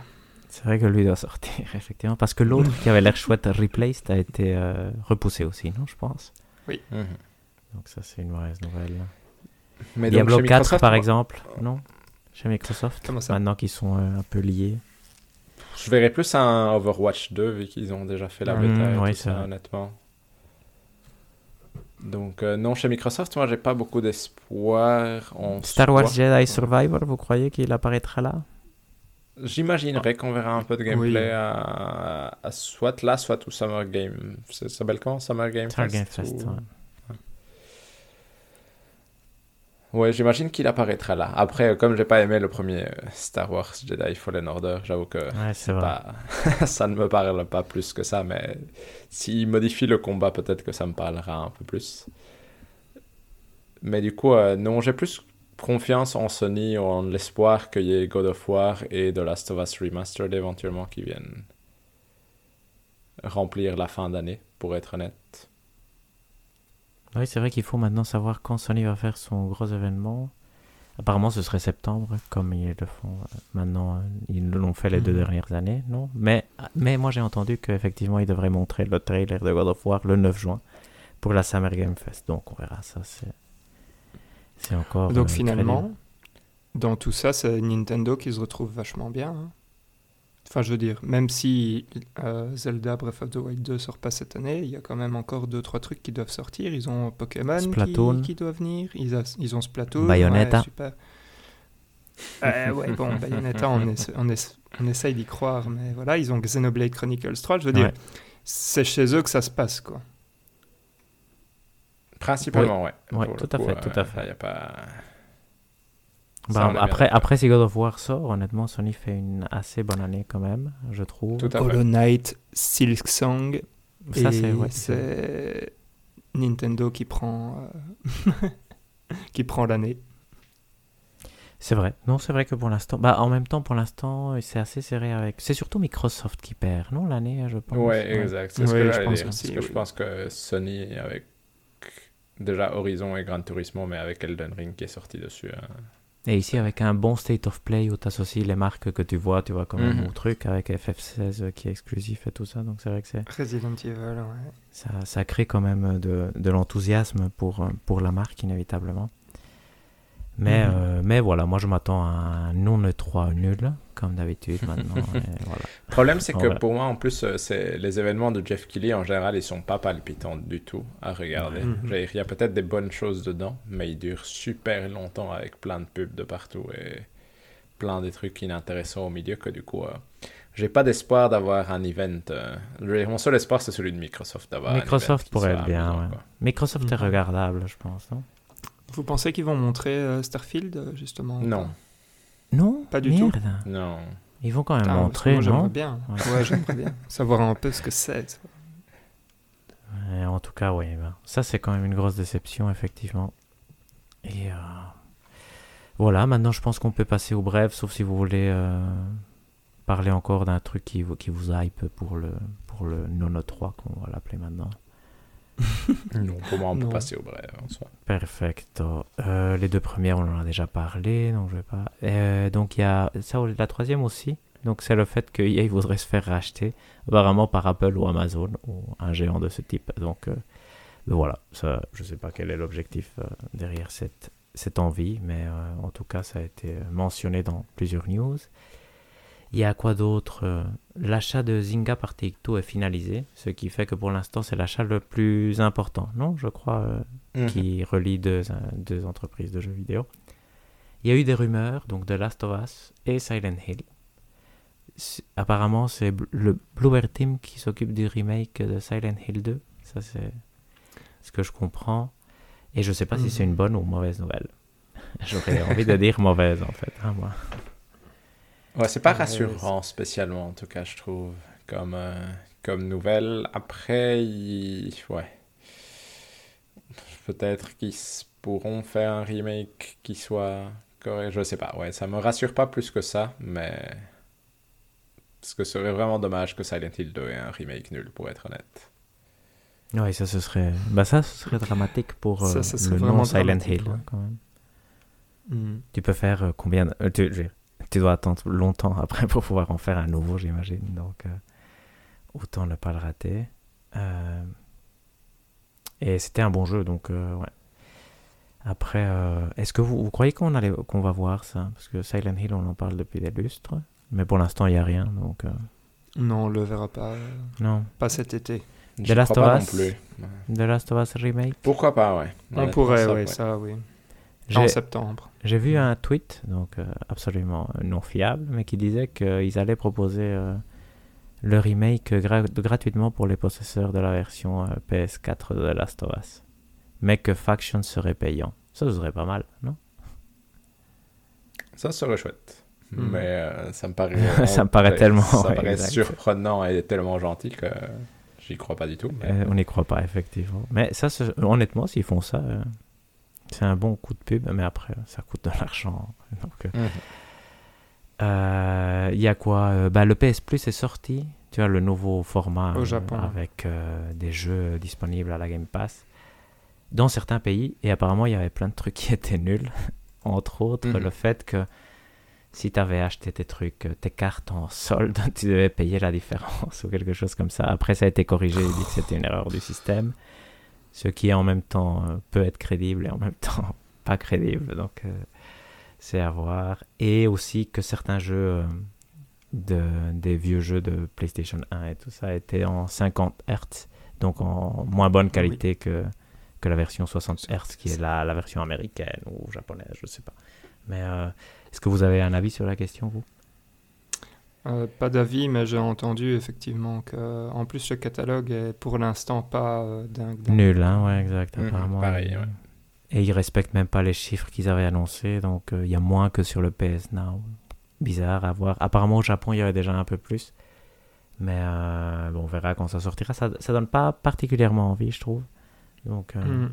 C'est vrai que lui doit sortir, effectivement. Parce que l'autre qui avait l'air chouette, Replaced, a été euh, repoussé aussi, non, je pense. Mhm. Donc ça c'est une mauvaise nouvelle. Mais Diablo chez 4 Microsoft, par exemple, non? Chez Microsoft Comment ça? Maintenant qu'ils sont euh, un peu liés. Je verrais plus un Overwatch 2 vu qu'ils ont déjà fait la Mm, bêta et ouais, tout c'est ça, vrai. honnêtement. Donc euh, non, chez Microsoft, moi j'ai pas beaucoup d'espoir en Star Wars. Jedi Survivor, vous croyez qu'il apparaîtra là? J'imaginerais qu'on verra un peu de gameplay à, à soit là, soit au Summer Game. Ça s'appelle comment Summer Game Summer Fest Game Fest, ou- ouais. Ouais, j'imagine qu'il apparaîtra là. Après, euh, comme j'ai pas aimé le premier euh, Star Wars Jedi Fallen Order, j'avoue que Ouais, pas... ça ne me parle pas plus que ça, mais s'il modifie le combat, peut-être que ça me parlera un peu plus. Mais du coup, euh, non, j'ai plus confiance en Sony, en l'espoir qu'il y ait God of War et The Last of Us Remastered éventuellement qui viennent remplir la fin d'année, pour être honnête. Oui, c'est vrai qu'il faut maintenant savoir quand Sony va faire son gros événement. Apparemment, ce serait septembre, comme ils le font euh, maintenant. euh, Ils l'ont fait les deux Mhm. dernières années, non? Mais, mais moi, j'ai entendu qu'effectivement, ils devraient montrer le trailer de God of War le 9 juin pour la Summer Game Fest. Donc, on verra ça. C'est, encore. euh, Donc très finalement, dans tout ça, c'est Nintendo qui se retrouve vachement bien. hein. Enfin, je veux dire, même si euh, Zelda Breath of the Wild 2 sort pas cette année, il y a quand même encore deux trois trucs qui doivent sortir. Ils ont Pokémon Splatoon. qui, qui doit venir. Ils, a- ils ont Splatoon. Bayonetta. Ouais, super. Euh, ouais, bon, Bayonetta, on, essa- on, essa- on essaye d'y croire, mais voilà, ils ont Xenoblade Chronicles 3. Je veux dire, Ouais. c'est chez eux que ça se passe, quoi. Principalement, ouais. Ouais, Pour le tout à coup, fait, tout à euh, fait. y a pas... Bah, bien après, après, si God of War sort, honnêtement, Sony fait une assez bonne année quand même, je trouve. Tout à Hollow. Knight, Silk Song. Ça, et c'est ouais, Nintendo qui prend, euh, qui prend l'année. C'est vrai. Non, c'est vrai que pour l'instant, bah, en même temps, pour l'instant, c'est assez serré avec. C'est surtout Microsoft qui perd, non, l'année, je pense? Ouais, exact. C'est ce Ouais, que je pense dire. aussi, Parce que je pense que Sony, avec déjà Horizon et Gran Turismo, mais avec Elden Ring qui est sorti dessus. hein. Et ici, avec un bon state of play où tu associes les marques que tu vois, tu vois quand même Mhm. au truc avec FF16 qui est exclusif et tout ça. Donc c'est vrai que c'est, Resident Evil, ouais. ça, ça crée quand même de, de l'enthousiasme pour, euh, pour la marque, inévitablement. Mais, Mhm. euh, mais voilà, moi je m'attends à un non-E3 nul, comme d'habitude maintenant. voilà. Le problème, c'est que pour moi, en plus, euh, c'est les événements de Jeff Keighley, en général, ils sont pas palpitants du tout à regarder. Il y a peut-être des bonnes choses dedans, mais ils durent super longtemps avec plein de pubs de partout et plein de trucs inintéressants au milieu que du coup, euh, j'ai pas d'espoir d'avoir un event. euh, mon seul espoir, c'est celui de Microsoft d'avoir un Microsoft pourrait être bien, amusant, ouais. quoi. Microsoft est Mhm. regardable, je pense, Vous pensez qu'ils vont montrer euh, Starfield, justement Non, Non Pas du tout. Merde. non. Ils vont quand même Ah, montrer, moi, j'aimerais non bien. Ouais. Ouais, j'aimerais bien savoir un peu ce que c'est. Ouais, En tout cas, oui. ben, ça, c'est quand même une grosse déception, effectivement. Et euh, voilà, maintenant, je pense qu'on peut passer au bref, sauf si vous voulez euh, parler encore d'un truc qui, vous- qui vous hype pour le, pour le Nono 3, qu'on va l'appeler maintenant. Non, pour moi, on peut Non. passer au bref en soi. Perfecto. Euh, les deux premières, on en a déjà parlé, donc je vais pas. Euh, donc il y a ça, la troisième aussi. Donc c'est le fait que EA voudrait se faire racheter, apparemment par Apple ou Amazon ou un géant de ce type. Donc euh, ben voilà, ça, je sais pas quel est l'objectif euh, derrière cette cette envie, mais en tout cas ça a été mentionné dans plusieurs news. Il y a quoi d'autre Euh, L'achat de Zynga par Take-Two est finalisé, ce qui fait que pour l'instant c'est l'achat le plus important, non Je crois. euh, Mhm. qui relie deux, euh, deux entreprises de jeux vidéo. Il y a eu des rumeurs, donc de Last of Us et Silent Hill. Apparemment, c'est le Bluebird Team qui s'occupe du remake de Silent Hill 2. Ça, c'est ce que je comprends. Et je sais pas si Mhm. c'est une bonne ou mauvaise nouvelle. J'aurais envie de dire mauvaise, en fait. hein, moi. Ouais, c'est pas Ouais, rassurant spécialement, en tout cas, je trouve, comme, euh, comme nouvelle. Après, il- ouais. Peut-être qu'ils pourront faire un remake qui soit correct, je sais pas. Ouais, ça me rassure pas plus que ça, mais. Parce que ce serait vraiment dommage que Silent Hill 2 ait un remake nul, pour être honnête. Ouais, ça, ce serait... Bah, ça, ce serait dramatique pour euh, ça serait le nom Silent Hill, ouais. hein, quand même. Hmm. Tu peux faire euh, combien de- euh, tu, je veux dire, tu dois attendre longtemps après pour pouvoir en faire un nouveau, j'imagine. Donc, euh, autant ne pas le rater. Euh, et c'était un bon jeu, donc euh, ouais. Après, euh, est-ce que vous, vous croyez qu'on va voir ça? Parce que Silent Hill, on en parle depuis des lustres. Mais pour l'instant, il n'y a rien, donc euh, Non, on le verra pas. non. Pas cet été. Je Last crois of pas Us? non plus. Ouais. The Last of Us Remake? Pourquoi pas, ouais. On pourrait, ça, ouais. ça, oui. J'ai- En septembre. J'ai vu un tweet, donc euh, absolument non fiable, mais qui disait qu'ils allaient proposer euh, le remake gra- gratuitement pour les possesseurs de la version euh, PS4 de The Last of Us. Mais que Faction serait payant. Ça, serait pas mal, non? Ça serait chouette. Hmm. Mais euh, ça me paraît. Ça me paraît tellement, Ça ouais, paraît exact. surprenant et tellement gentil que j'y crois pas du tout. mais- Euh, On n'y croit pas, effectivement. Mais ça, honnêtement, s'ils font ça, euh, c'est un bon coup de pub, mais après, ça coûte de l'argent. Donc, euh, Mhm. Euh, Il y a quoi Euh, bah, Le PS Plus est sorti. Tu as le nouveau format Au euh, Japon. avec euh, des jeux disponibles à la Game Pass dans certains pays. Et apparemment, il y avait plein de trucs qui étaient nuls. Entre autres, Mhm. le fait que si tu avais acheté tes trucs, tes cartes en solde, tu devais payer la différence ou quelque chose comme ça. Après, ça a été corrigé. Il dit que c'était une erreur du système. Ce qui en même temps euh, peut être crédible et en même temps pas crédible. Donc, euh, c'est à voir. Et aussi que certains jeux, euh, de, des vieux jeux de PlayStation 1 et tout ça étaient en 50 Hz, donc en moins bonne qualité que, que la version 60 Hz, qui est la, la version américaine ou japonaise, je sais pas. Mais euh, est-ce que vous avez un avis sur la question, vous? Euh, pas d'avis, mais j'ai entendu effectivement que, en plus, le catalogue est pour l'instant pas euh, dingue, dingue. Nul, hein, ouais, exact. Mhm, apparemment. pareil, Et- ouais. Et ils respectent même pas les chiffres qu'ils avaient annoncés, donc euh, il y a moins que sur le PS Now. Bizarre à voir. Apparemment au Japon, il y avait déjà un peu plus. Mais euh, bon, on verra quand ça sortira. Ça, ça donne pas particulièrement envie, je trouve. Donc, euh, Mhm.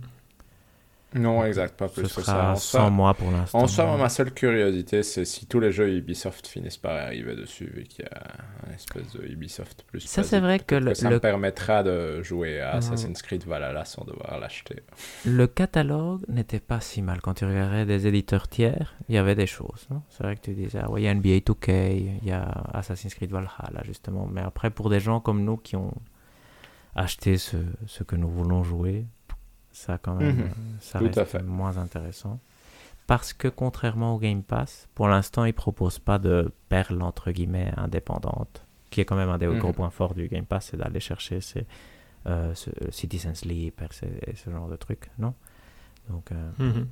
Non, exact, pas ce plus que ça. sera En sans soi, moi pour l'instant. en soi, ma seule curiosité, c'est si tous les jeux Ubisoft finissent par arriver dessus, vu qu'il y a un espèce de Ubisoft plus. Ça, c'est vrai que le- ça le- me permettra de jouer à Ouais. Assassin's Creed Valhalla sans devoir l'acheter. Le catalogue n'était pas si mal. Quand tu regardais des éditeurs tiers, il y avait des choses. non? C'est vrai que tu disais, ah ouais, il y a NBA 2K, il y a Assassin's Creed Valhalla, justement. Mais après, pour des gens comme nous qui ont acheté ce, ce que nous voulons jouer, ça quand même, Mhm. euh, ça Tout reste moins intéressant. Parce que contrairement au Game Pass, pour l'instant, ils proposent pas de perles entre guillemets indépendantes, qui est quand même un des Mhm. gros points forts du Game Pass, c'est d'aller chercher ces euh, ce, Citizen Sleep et ce genre de trucs, non? Donc, euh, Mhm.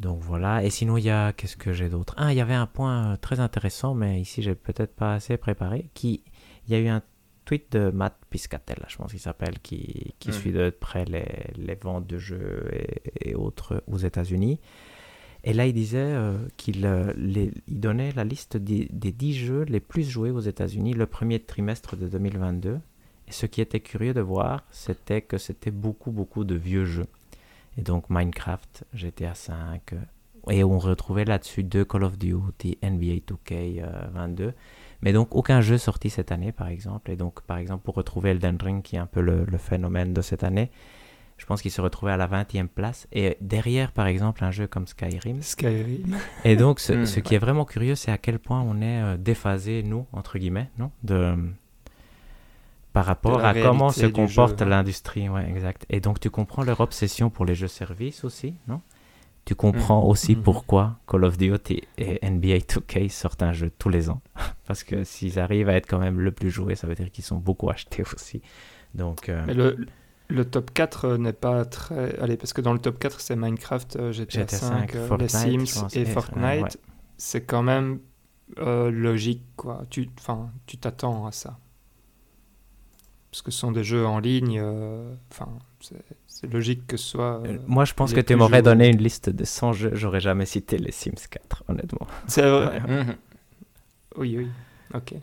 donc voilà. Et sinon, il y a qu'est-ce que j'ai d'autre? Ah, il y avait un point euh, très intéressant, mais ici j'ai peut-être pas assez préparé. Qui, il y a eu un tweet de Matt Piscatella, je pense qu'il s'appelle, qui, qui Mhm. suit de près les, les ventes de jeux et, et autres aux États-Unis. Et là, il disait euh, qu'il euh, il donnait la liste des, des 10 jeux les plus joués aux États-Unis le premier trimestre de 2022. Et ce qui était curieux de voir, c'était que c'était beaucoup, beaucoup de vieux jeux. Et donc Minecraft, GTA V, euh, et on retrouvait là-dessus deux Call of Duty, NBA 2K22. Mais donc aucun jeu sorti cette année, par exemple. Et donc, par exemple, pour retrouver Elden Ring, qui est un peu le, le phénomène de cette année, je pense qu'il se retrouvait à la 20e place. Et derrière, par exemple, un jeu comme Skyrim. Skyrim. Et donc, ce, Mm, ce qui est vraiment curieux, c'est à quel point on est euh, déphasé, nous, entre guillemets, non de, par rapport à comment se comporte l'industrie. Ouais, exact. Et donc, tu comprends leur obsession pour les jeux-services aussi, non? Tu comprends aussi Mhm. pourquoi Call of Duty et NBA 2K sortent un jeu tous les ans. Parce que s'ils arrivent à être quand même le plus joué, ça veut dire qu'ils sont beaucoup achetés aussi. Donc, euh, Mais le, le top 4 euh, n'est pas très. Allez, parce que dans le top 4, c'est Minecraft, GTA, GTA 5, V, euh, Fortnite, les Sims pense, et Fortnite. ouais. C'est quand même euh, logique, quoi. Tu enfin, tu t'attends à ça. Parce que ce sont des jeux en ligne. Enfin, c'est logique que ce soit. euh, euh, moi, je pense que tu m'aurais donné une liste de 100 jeux. J'aurais jamais cité les Sims 4, honnêtement. C'est vrai? Mhm. Oui, oui. Ok.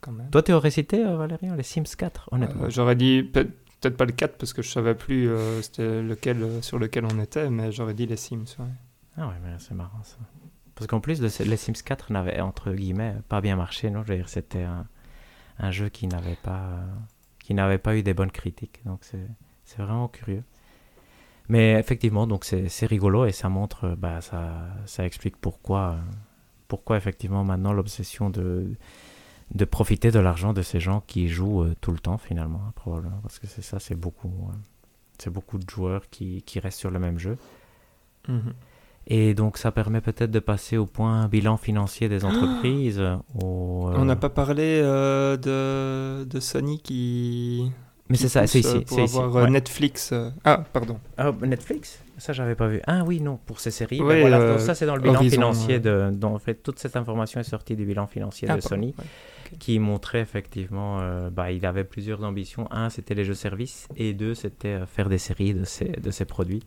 Quand même. Toi, tu aurais cité, euh, Valérian, les Sims 4, honnêtement? Euh, j'aurais dit peut- peut-être pas le 4 parce que je savais plus euh, c'était lequel sur lequel on était, mais j'aurais dit les Sims. ouais. Ah ouais, mais c'est marrant ça. Parce qu'en plus, de ce- les Sims 4 n'avaient, entre guillemets, pas bien marché, non? Je veux dire, c'était un, un jeu qui n'avait pas, euh, qui n'avait pas eu des bonnes critiques. Donc c'est, c'est vraiment curieux. Mais effectivement, donc c'est, rigolo et ça montre, euh, bah, ça, ça explique pourquoi, euh, pourquoi effectivement maintenant l'obsession de, de profiter de l'argent de ces gens qui jouent euh, tout le temps finalement, hein, probablement. Parce que c'est ça, c'est beaucoup, euh, c'est beaucoup de joueurs qui, qui restent sur le même jeu. Mhm. Et donc ça permet peut-être de passer au point bilan financier des entreprises. au, euh, On n'a pas parlé de, de Sony qui. Mais c'est ça, c'est pousse, euh, ici. Pour c'est ici, avoir euh, ouais. Netflix. euh, Ah, pardon. Ah, Netflix? Ça, j'avais pas vu. Ah oui, non, pour ces séries. Ouais, voilà, euh, donc ça, c'est dans le bilan Horizon, financier. De, dont, en fait, toute cette information est sortie du bilan financier Ah, de pardon, Sony, ouais. qui montrait effectivement, euh, bah, il avait plusieurs ambitions. Un, c'était les jeux-services, et deux, c'était euh, faire des séries de ces, de ces produits.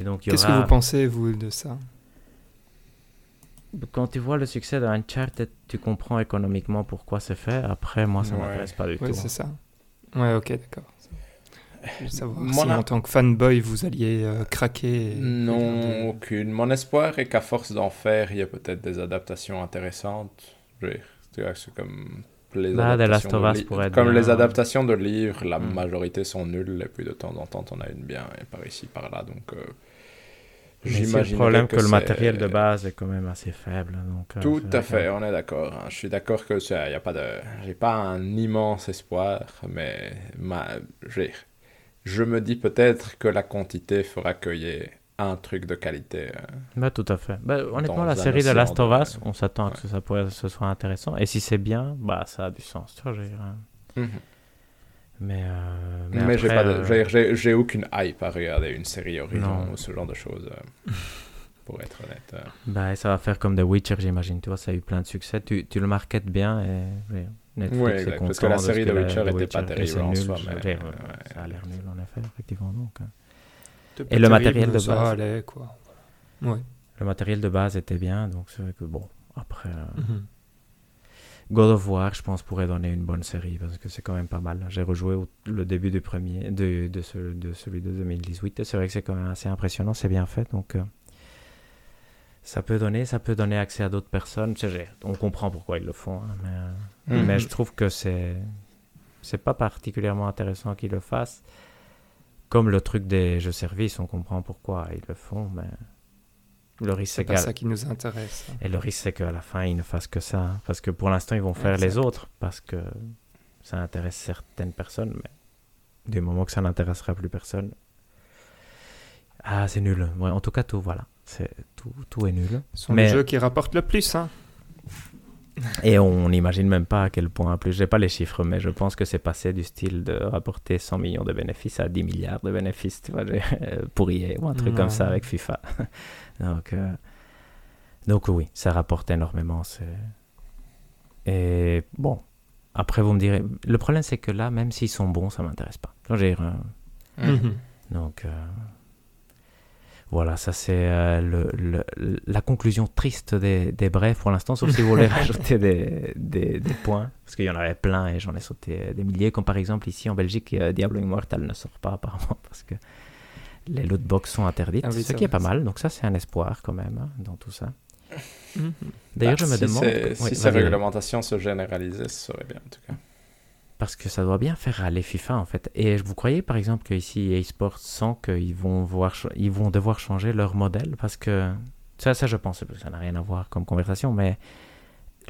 Et donc, Qu'est-ce aura- que vous pensez, vous, de ça? Quand tu vois le succès de Uncharted, tu comprends économiquement pourquoi c'est fait. Après, moi, ça Ouais. m'intéresse pas du Oui, tout. c'est ça. Ouais, ok, d'accord. Savoir Mon si a- en tant que fanboy, vous alliez euh, craquer. et Non, aucune. Mon espoir est qu'à force d'en faire, il y a peut-être des adaptations intéressantes. Je veux dire, tu vois, c'est comme les Bah, adaptations of de li- être Comme bien. les adaptations de livres, la Hmm. majorité sont nulles, et puis de temps en temps, on a une bien, et par ici, par là. Donc, euh, C'est le problème que, le matériel de base est quand même assez faible. Donc, euh, Tout à fait, on est d'accord. hein. Je suis d'accord que ça, y a pas de, j'ai pas un immense espoir, mais ma, je, me dis peut-être que la quantité fera qu'il y ait un truc de qualité. euh. Bah, tout à fait. Bah, honnêtement, la série de Last of de- Us, on s'attend à ce que ça, pourrait, ce soit intéressant. Et si c'est bien, bah, ça a du sens. Tu vois, veux Mais, euh, Mais, j'ai pas de- euh, j'ai, j'ai aucune hype à regarder une série Horizon Non. ou ce genre de choses. euh. pour être honnête. Bah, ça va faire comme The Witcher, j'imagine. Tu vois, ça a eu plein de succès. Tu, tu le marketes bien et Netflix Ouais, est exact, content parce que la série The Witcher The était pas terrible en nul, soi, mais, dire, ouais, ouais. Ça a l'air nul, en effet, effectivement. Donc, hein. Et le matériel de base. allait, quoi. Ouais. Le matériel de base était bien, donc c'est vrai que bon, après... euh, Mhm. God of War, je pense, pourrait donner une bonne série parce que c'est quand même pas mal. J'ai rejoué au- le début du premier, de, de, ce- de celui de 2018. et C'est vrai que c'est quand même assez impressionnant, c'est bien fait. Donc, euh, ça peut donner, ça peut donner accès à d'autres personnes. On comprend pourquoi ils le font, hein, mais, euh, Mhm. mais je trouve que c'est c'est pas particulièrement intéressant qu'ils le fassent. Comme le truc des jeux services, on comprend pourquoi ils le font, mais le risque C'est pas ça qui nous intéresse. et le risque, c'est qu'à la fin, ils ne fassent que ça. hein. Parce que pour l'instant, ils vont faire les autres. Parce que ça intéresse certaines personnes. Mais du moment que ça n'intéressera plus personne. Ah, c'est nul. Ouais, en tout cas, tout, voilà. C'est, tout, tout est nul. Ce sont Mais- les jeux qui rapportent le plus. Hein. Et on n'imagine même pas à quel point. En plus, j'ai pas les chiffres, mais je pense que c'est passé du style de rapporter 100 millions de bénéfices à 10 milliards de bénéfices. Tu vois, j'ai- pour EA ou un truc comme ça avec FIFA. donc, euh, donc, oui, ça rapporte énormément. c'est- Et bon, après, vous me direz. Le problème, c'est que là, même s'ils sont bons, ça m'intéresse pas. Euh, Mhm. donc, euh, voilà, ça c'est euh, le, le- la conclusion triste des, des brefs pour l'instant, sauf si vous voulez rajouter des, des, des points, parce qu'il y en avait plein et j'en ai sauté des milliers, comme par exemple ici en Belgique, euh, Diablo Immortal ne sort pas apparemment, parce que les lootbox sont interdites, Ah oui, ce qui est pas mal, donc ça c'est un espoir quand même hein, dans tout ça. D'ailleurs, Bah, je me si demande... Oui, si ces réglementations se généralisaient, ce serait bien en tout cas. Parce que ça doit bien faire aller FIFA en fait. Et vous croyez par exemple qu'ici eSports sent qu'ils vont, voir, ils vont devoir changer leur modèle? Parce que ça, ça je pense, ça n'a rien à voir comme conversation, mais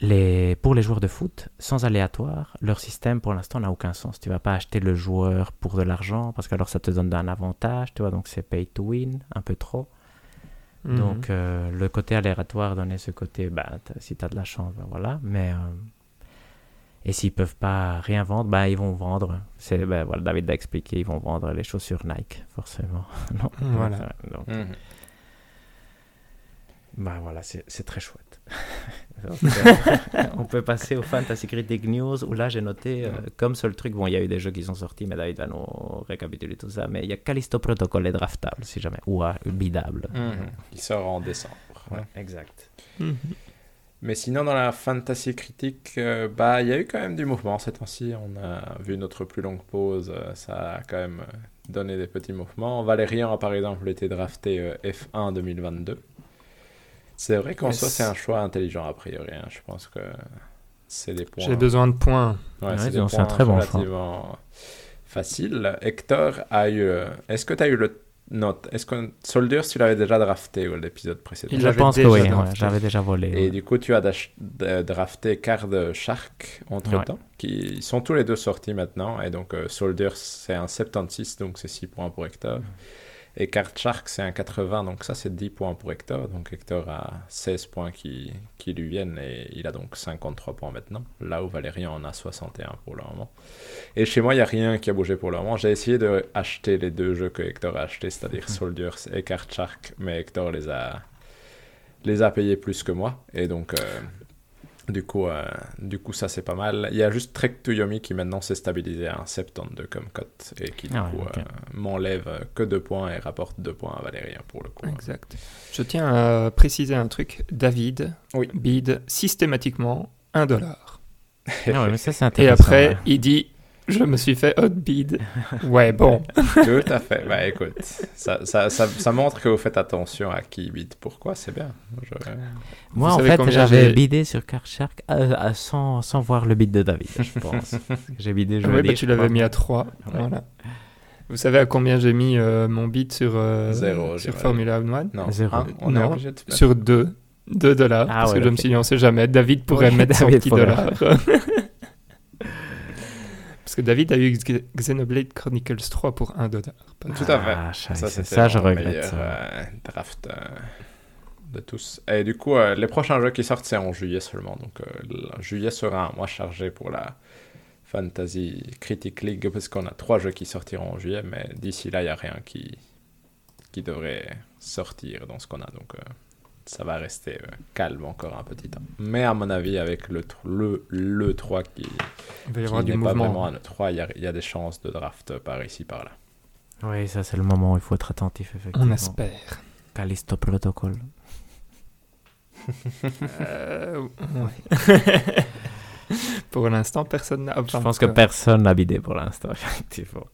les, pour les joueurs de foot, sans aléatoire, leur système pour l'instant n'a aucun sens. Tu vas pas acheter le joueur pour de l'argent parce que alors ça te donne un avantage, tu vois, donc c'est pay to win, un peu trop. Mhm. Donc euh, le côté aléatoire donnait ce côté, bah, si tu as de la chance, ben voilà. Mais euh, et s'ils peuvent pas rien vendre, bah, ils vont vendre. C'est ben, voilà, David l'a expliqué, ils vont vendre les chaussures Nike, forcément. non, Voilà. Donc, Mhm. bah voilà, c'est c'est très chouette. Euh, on peut passer au Fantasy Critic News où là j'ai noté euh, comme seul truc, bon il y a eu des jeux qui sont sortis, mais David va nous récapituler tout ça, mais il y a Callisto Protocol est draftable si jamais, ou bidable. Mhm. Il sort en décembre. Ouais, exact. Mhm. Mais sinon, dans la fantasy critique, euh, bah, il y a eu quand même du mouvement cette fois-ci. On a vu notre plus longue pause, euh, ça a quand même euh, donné des petits mouvements. Valérian a par exemple été drafté euh, F1 2022. C'est vrai qu'en Yes. soi, c'est un choix intelligent a priori. hein. Je pense que c'est des points. J'ai besoin de points. Ouais, Ouais, c'est un très bon choix. relativement faciles. Hector a eu. Est-ce que tu as eu le note Est-ce que Soldiers, tu l'avais déjà drafté ou l'épisode précédent? Je pense que oui, ouais, j'avais déjà volé. et ouais. du coup, tu as de- drafté Card Shark entre temps, qui ils sont tous les deux sortis maintenant. Et donc, euh, Soldiers, c'est un 76, donc c'est 6 points pour Hector. Et Card Shark, c'est un 80, donc ça, c'est 10 points pour Hector. Donc, Hector a 16 points qui, qui lui viennent et il a donc 53 points maintenant. Là où Valérian en a 61 pour le moment. Et chez moi, il n'y a rien qui a bougé pour le moment. J'ai essayé de acheter les deux jeux que Hector a achetés, c'est-à-dire Soldiers et Card Shark, mais Hector les a les a payés plus que moi. Et donc, euh, du, coup, euh, du coup, ça c'est pas mal. Il y a juste Trek to Yomi qui maintenant s'est stabilisé à un 72 comme cote et qui du Ah ouais, coup euh, m'enlève que 2 points et rapporte 2 points à Valérien pour le coup. Exact. Je tiens à préciser un truc. David Oui. bide systématiquement 1 dollar. Ah ouais, mais ça, c'est Et après, ouais. il dit Je me suis fait hot bid. Ouais, bon. Tout à fait. Bah écoute, ça, ça, ça, ça montre que vous faites attention à qui bite. Pourquoi C'est bien. Je- Moi, Vous en fait, j'avais bidé sur Car Shark euh, sans, sans voir le bid de David, je pense. J'ai bidé jeudi. Ouais, bah, je tu l'avais mis à 3. Ouais. Voilà. Vous savez à combien j'ai mis euh, mon bid sur, euh, Zéro, sur. Formula One? Non, Zéro. on est Non, obligé de se mettre- Sur 2. 2 dollars. Ah parce ouais, que je me suis dit On sait jamais. David pourrait mettre son David petit pourrait. dollar. parce que David a eu Xenoblade Chronicles 3 pour 1 dollar. Tout à fait. Ah. Ça, ça, c'était je regrette. meilleur ça. euh, draft euh, de tous. Et du coup, euh, les prochains jeux qui sortent, c'est en juillet seulement. Donc, euh, le- juillet sera un mois chargé pour la Fantasy Critic League, parce qu'on a trois jeux qui sortiront en juillet, mais d'ici là, il n'y a rien qui, qui devraient sortir dans ce qu'on a. Donc, euh, ça va rester euh, calme encore un petit temps. Mais à mon avis, avec le, le, le 3 qui, Il va y qui avoir du n'est pas vraiment un 3, il y a, il y a des chances de draft par ici, par là. Oui, ça c'est le moment où il faut être attentif, effectivement. On espère. Callisto Protocol. Euh. Pour l'instant, personne n'a. Je pense que personne n'a bidé pour l'instant, effectivement.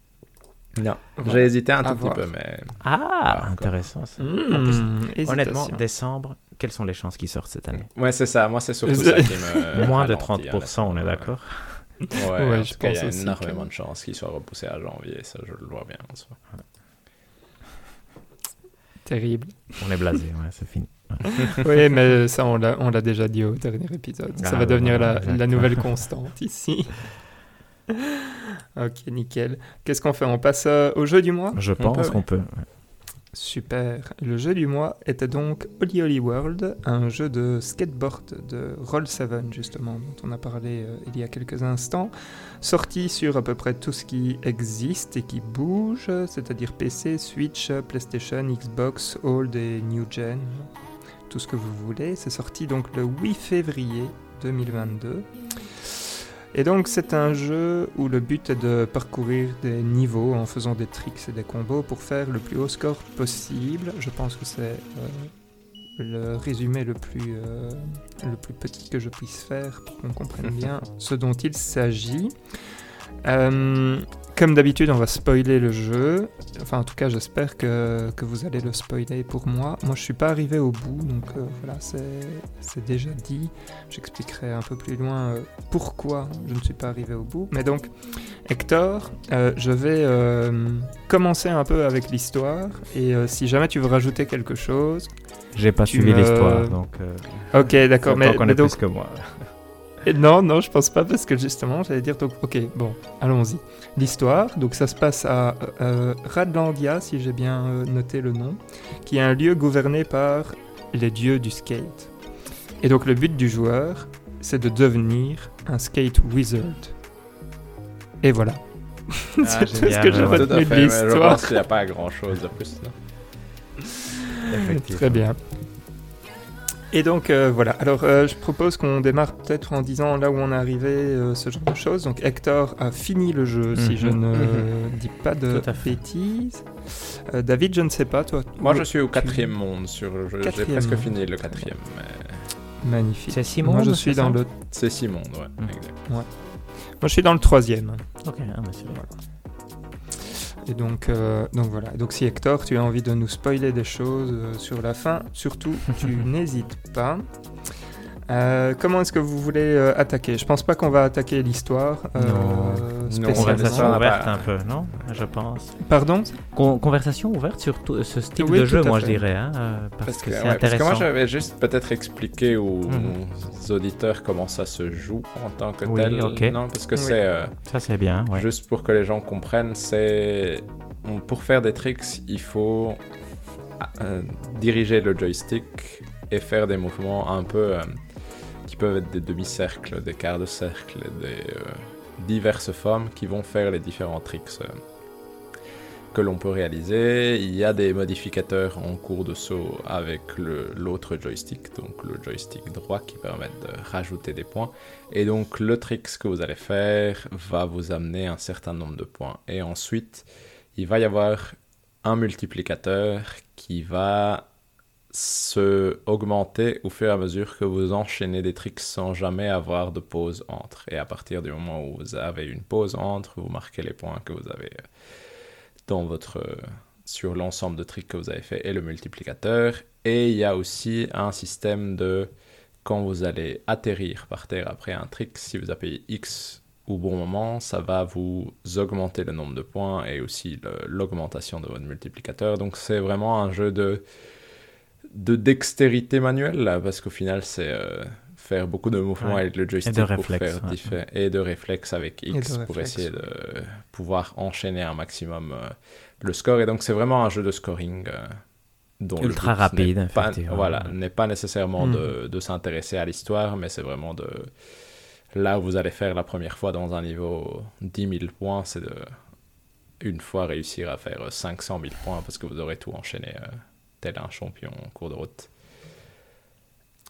Non, Voilà. j'ai hésité un À tout petit peu, mais Ah, intéressant ça. Mmh, Honnêtement, décembre, quelles sont les chances qu'ils sortent cette année? Ouais, c'est ça. Moi, c'est surtout ça qui me. Moins de ralentit, 30%, on est d'accord Ouais, Ouais, en je tout cas, il y pense a énormément que- de chances qu'il soit repoussé à janvier, ça je le vois bien. en soi. Terrible. On est blasé, ouais, c'est fini. oui, mais ça, on l'a déjà dit au dernier épisode. Ça Ah, va ouais, devenir ouais, la, exact. la nouvelle constante ici. ok, nickel. Qu'est-ce qu'on fait? On passe euh, au jeu du mois? Je peut, pense ouais. qu'on peut. Super. Le jeu du mois était donc Holy Holy World, un jeu de skateboard de Roll7 justement, dont on a parlé euh, il y a quelques instants, sorti sur à peu près tout ce qui existe et qui bouge, c'est-à-dire PC, Switch, PlayStation, Xbox, Old et New Gen, tout ce que vous voulez. C'est sorti donc le 8 février 2022. Et donc c'est un jeu où le but est de parcourir des niveaux en faisant des tricks et des combos pour faire le plus haut score possible. Je pense que c'est euh, le résumé le plus, euh, le plus petit que je puisse faire pour qu'on comprenne bien ce dont il s'agit. Euh, comme d'habitude, on va spoiler le jeu. Enfin, en tout cas, j'espère que, que vous allez le spoiler pour moi. Moi, je suis pas arrivé au bout, donc euh, voilà, c'est déjà dit. J'expliquerai un peu plus loin euh, pourquoi je ne suis pas arrivé au bout. Mais donc, Hector, euh, je vais commencer un peu avec l'histoire. Et si jamais tu veux rajouter quelque chose. J'ai pas suivi l'histoire, donc. Ok, d'accord. Mais, mais est donc, plus que moi. Non, non, je pense pas parce que justement, j'allais dire donc, ok, bon, allons-y. L'histoire, donc ça se passe à euh, Radlandia, si j'ai bien euh, noté le nom, qui est un lieu gouverné par les dieux du skate. Et donc le but du joueur, c'est de devenir un skate wizard. Et voilà. Ah, c'est tout ce génial, que à retenu de mais je l'histoire. pense qu'il n'y a pas grand chose de plus. Très bien. Et donc euh, voilà, alors euh, je propose qu'on démarre peut-être en disant là où on est arrivé, euh, ce genre de choses. Donc Hector a fini le jeu, si Mhm. je ne Mhm. dis pas de bêtises. Euh, David, je ne sais pas, toi. Moi, je suis au tu- quatrième monde sur le jeu. J'ai presque monde. fini le quatrième. mais Magnifique. C'est six Moi, mondes, je c'est suis ça dans le, C'est six mondes, ouais. Mhm. exact. moi, je suis dans le troisième. Ok, ah, mais c'est bien. Et donc, euh, donc voilà. Donc si Hector, tu as envie de nous spoiler des choses euh, sur la fin, surtout, tu n'hésites pas. Euh, comment est-ce que vous voulez euh, attaquer? Je pense pas qu'on va attaquer l'histoire. euh, Non. spécialement. Conversation ouverte un peu, non? Je pense. Pardon? Con- conversation ouverte sur tout- ce style Oui, de jeu, moi fait. je dirais, hein, euh, parce, Parce que, que, c'est ouais, parce que intéressant. moi, j'avais juste peut-être expliqué aux, Mhm. auditeurs comment ça se joue en tant que Oui, tel. ok. Non, parce que Oui. c'est euh, Ça c'est bien, ouais. juste pour que les gens comprennent, c'est pour faire des tricks, il faut euh, diriger le joystick et faire des mouvements un peu euh, qui peuvent être des demi-cercles, des quarts de cercle, des euh, diverses formes qui vont faire les différents tricks euh, que l'on peut réaliser. Il y a des modificateurs en cours de saut avec l'autre joystick, donc le joystick droit qui permettent de rajouter des points. Et donc le trick que vous allez faire va vous amener un certain nombre de points. Et ensuite, il va y avoir un multiplicateur qui va se augmenter au fur et à mesure que vous enchaînez des tricks sans jamais avoir de pause entre. Et à partir du moment où vous avez une pause entre, vous marquez les points que vous avez euh, dans votre euh, sur l'ensemble de tricks que vous avez fait et le multiplicateur. Et il y a aussi un système de quand vous allez atterrir par terre après un trick, si vous appuyez X au bon moment, ça va vous augmenter le nombre de points et aussi l'augmentation de votre multiplicateur. Donc c'est vraiment un jeu de, de dextérité manuelle, là, parce qu'au final c'est euh, faire beaucoup de mouvements Ouais. avec le joystick de pour réflexe, faire ouais. diffé- et de réflexe avec Et X pour réflexe. essayer de pouvoir enchaîner un maximum euh, le score. Et donc c'est vraiment un jeu de scoring. euh, dont Ultra rapide, n'est pas-. Voilà, n'est pas nécessairement Mm. de, de s'intéresser à l'histoire, mais c'est vraiment de... Là où vous allez faire la première fois dans un niveau 10 000 points, c'est de une fois réussir à faire 500 000 points parce que vous aurez tout enchaîné tel un champion en cours de route.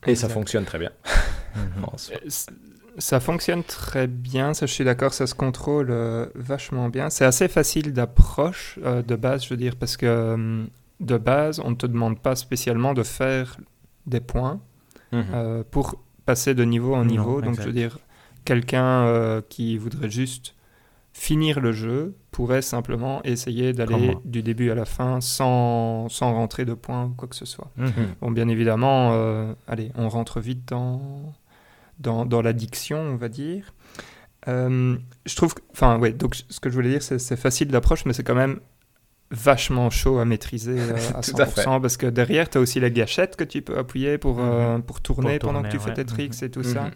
Et ça fonctionne très bien. Mhm. ça fonctionne très bien, ça je suis d'accord, ça se contrôle vachement bien. C'est assez facile d'approche de base, je veux dire, parce que de base, on ne te demande pas spécialement de faire des points mhm. pour passer de niveau en niveau. Donc, je veux dire, quelqu'un euh, qui voudrait juste finir le jeu pourrait simplement essayer d'aller du début à la fin sans, sans rentrer de points ou quoi que ce soit. Mhm. Bon, bien évidemment, euh, allez, on rentre vite dans, dans, dans l'addiction, on va dire. Euh, je trouve, enfin, ouais, donc ce que je voulais dire, c'est facile d'approche, mais c'est quand même vachement chaud à maîtriser à 100% parce que derrière, tu as aussi la gâchette que tu peux appuyer pour, mhm. pour, tourner pendant que tu fais tes tricks et tout ça.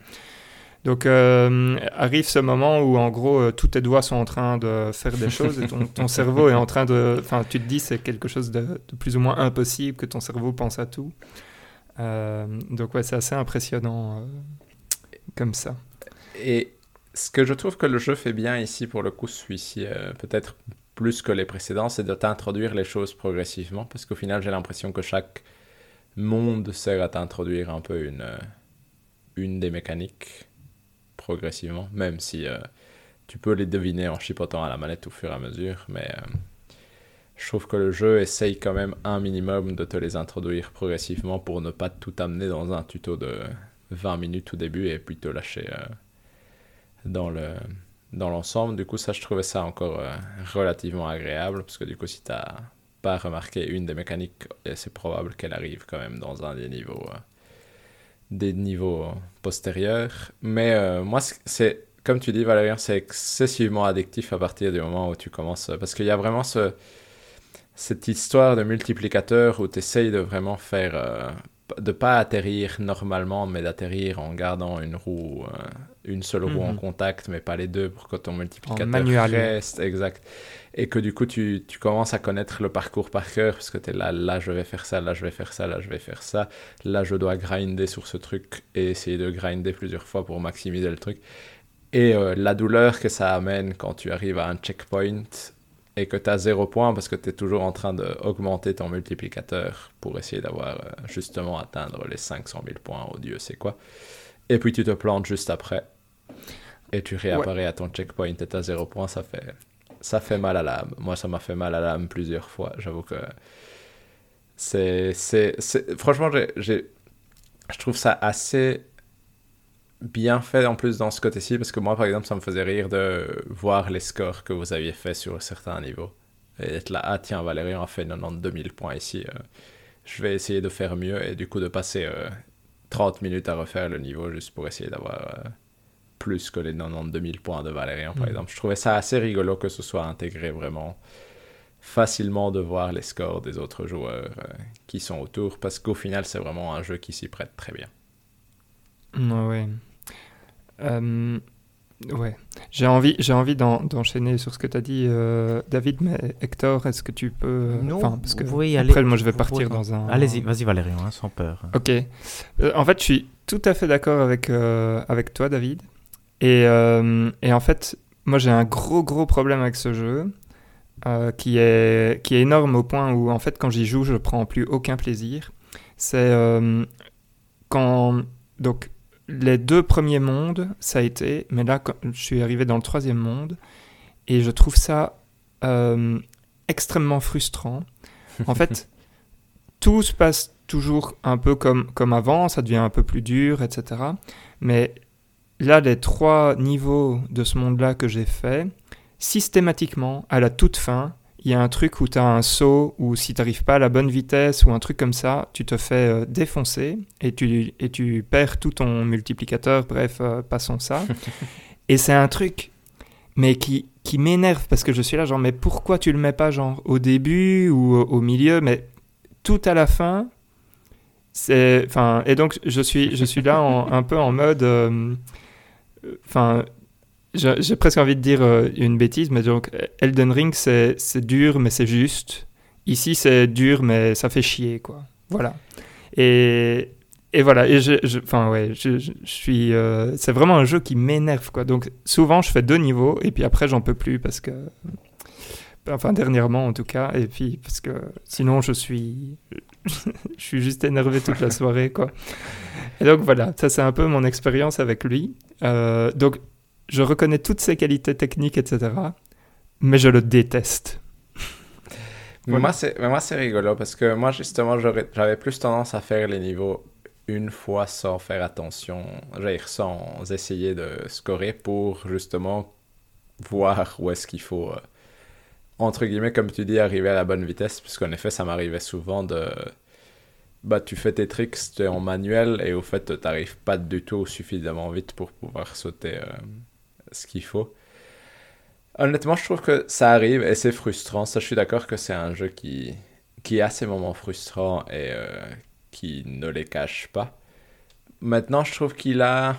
Donc euh, arrive ce moment où en gros euh, tous tes doigts sont en train de faire des choses et ton, cerveau est en train de... Enfin tu te dis c'est quelque chose de, plus ou moins impossible que ton cerveau pense à tout. Euh, donc ouais c'est assez impressionnant comme ça. Et ce que je trouve que le jeu fait bien ici pour le coup celui-ci peut-être plus que les précédents c'est de t'introduire les choses progressivement parce qu'au final j'ai l'impression que chaque monde sert à t'introduire un peu une, une des mécaniques progressivement, même si euh, tu peux les deviner en chipotant à la manette au fur et à mesure, mais euh, je trouve que le jeu essaye quand même un minimum de te les introduire progressivement pour ne pas tout amener dans un tuto de 20 minutes au début et puis te lâcher euh, dans le dans l'ensemble. Du coup, ça, je trouvais ça encore relativement agréable parce que du coup, si tu n'as pas remarqué une des mécaniques, c'est probable qu'elle arrive quand même dans un des niveaux des niveaux postérieurs. Mais euh, moi, c'est comme tu dis, Valérien, c'est excessivement addictif à partir du moment où tu commences. Parce qu'il y a vraiment ce, cette histoire de multiplicateur où tu essayes de vraiment faire. Euh, de pas atterrir normalement, mais d'atterrir en gardant une roue, euh, une seule roue en mhm. contact, mais pas les deux pour que ton multiplicateur reste. Exact et que du coup tu, tu, commences à connaître le parcours par cœur parce que tu es là, là je vais faire ça, là je vais faire ça, là je vais faire ça, là je dois grinder sur ce truc et essayer de grinder plusieurs fois pour maximiser le truc. Et euh, la douleur que ça amène quand tu arrives à un checkpoint et que tu as zéro point parce que tu es toujours en train d'augmenter ton multiplicateur pour essayer d'avoir euh, justement atteindre les 500 000 points, oh Dieu c'est quoi? Et puis tu te plantes juste après et tu réapparais à ton checkpoint et tu as zéro point, ça fait ça fait mal à l'âme. Moi, ça m'a fait mal à l'âme plusieurs fois. J'avoue que c'est, c'est, franchement, j'ai, je trouve ça assez bien fait en plus dans ce côté-ci parce que moi, par exemple, ça me faisait rire de voir les scores que vous aviez fait sur certains niveaux et être là, ah tiens, Valérie a fait 92 000 points ici. Euh, je vais essayer de faire mieux et du coup de passer 30 euh, minutes à refaire le niveau juste pour essayer d'avoir euh, plus que les 92 000 points de Valérian, par mm. exemple. Je trouvais ça assez rigolo que ce soit intégré vraiment facilement de voir les scores des autres joueurs qui sont autour, parce qu'au final, c'est vraiment un jeu qui s'y prête très bien. Ouais. Euh, ouais. J'ai envie, j'ai envie d'enchaîner sur ce que tu as dit, euh, David, mais Hector, est-ce que tu peux. Non, parce que oui, après, moi, je vais partir dans un. Allez-y, vas-y, Valérian, hein, sans peur. Ok. en fait, je suis tout à fait d'accord avec, avec toi, David. Euh, et, en fait, moi j'ai un gros gros problème avec ce jeu. Euh, qui, est, qui est énorme au point où en fait quand j'y joue je prends plus aucun plaisir. C'est euh, quand donc les deux premiers mondes ça a été, mais là quand je suis arrivé dans le troisième monde et je trouve ça extrêmement frustrant. En fait, tout se passe toujours un peu comme, comme avant, ça devient un peu plus dur, etc. Mais là, les trois niveaux de ce monde-là que j'ai fait, systématiquement, à la toute fin, il y a un truc où tu as un saut, ou si tu n'arrives pas à la bonne vitesse, ou un truc comme ça, tu te fais euh, défoncer, et tu, et tu perds tout ton multiplicateur, bref, euh, passons ça. et c'est un truc, mais qui, qui m'énerve, parce que je suis là, genre, mais pourquoi tu le mets pas, genre, au début, ou au, milieu, mais tout à la fin, c'est... Enfin, et donc, je suis, je suis là un peu en mode... Euh, Enfin, j'ai presque envie de dire euh, une bêtise, mais donc Elden Ring, c'est dur, mais c'est juste. Ici, c'est dur, mais ça fait chier, quoi. Voilà. Et, et voilà. Et je, enfin, ouais, je, je suis. Euh, c'est vraiment un jeu qui m'énerve, quoi. Donc, souvent, je fais deux niveaux, et puis après, j'en peux plus parce que. Enfin, dernièrement en tout cas. Et puis, parce que sinon, je suis, je suis juste énervé toute la soirée, quoi. Et donc, voilà, ça, c'est un peu mon expérience avec lui. Euh, donc, je reconnais toutes ses qualités techniques, etc. Mais je le déteste. Mais moi, c'est rigolo parce que moi, justement, j'avais plus tendance à faire les niveaux une fois sans faire attention, sans essayer de scorer pour justement voir où est-ce qu'il faut, euh, entre guillemets, comme tu dis, arriver à la bonne vitesse. Puisqu'en effet, ça m'arrivait souvent de. Bah, tu fais tes tricks, tu es en manuel et au fait, tu n'arrives pas du tout suffisamment vite pour pouvoir sauter euh, ce qu'il faut. Honnêtement, je trouve que ça arrive et c'est frustrant. Ça, je suis d'accord que c'est un jeu qui, qui a ses moments frustrants et euh, qui ne les cache pas. Maintenant, je trouve qu'il a.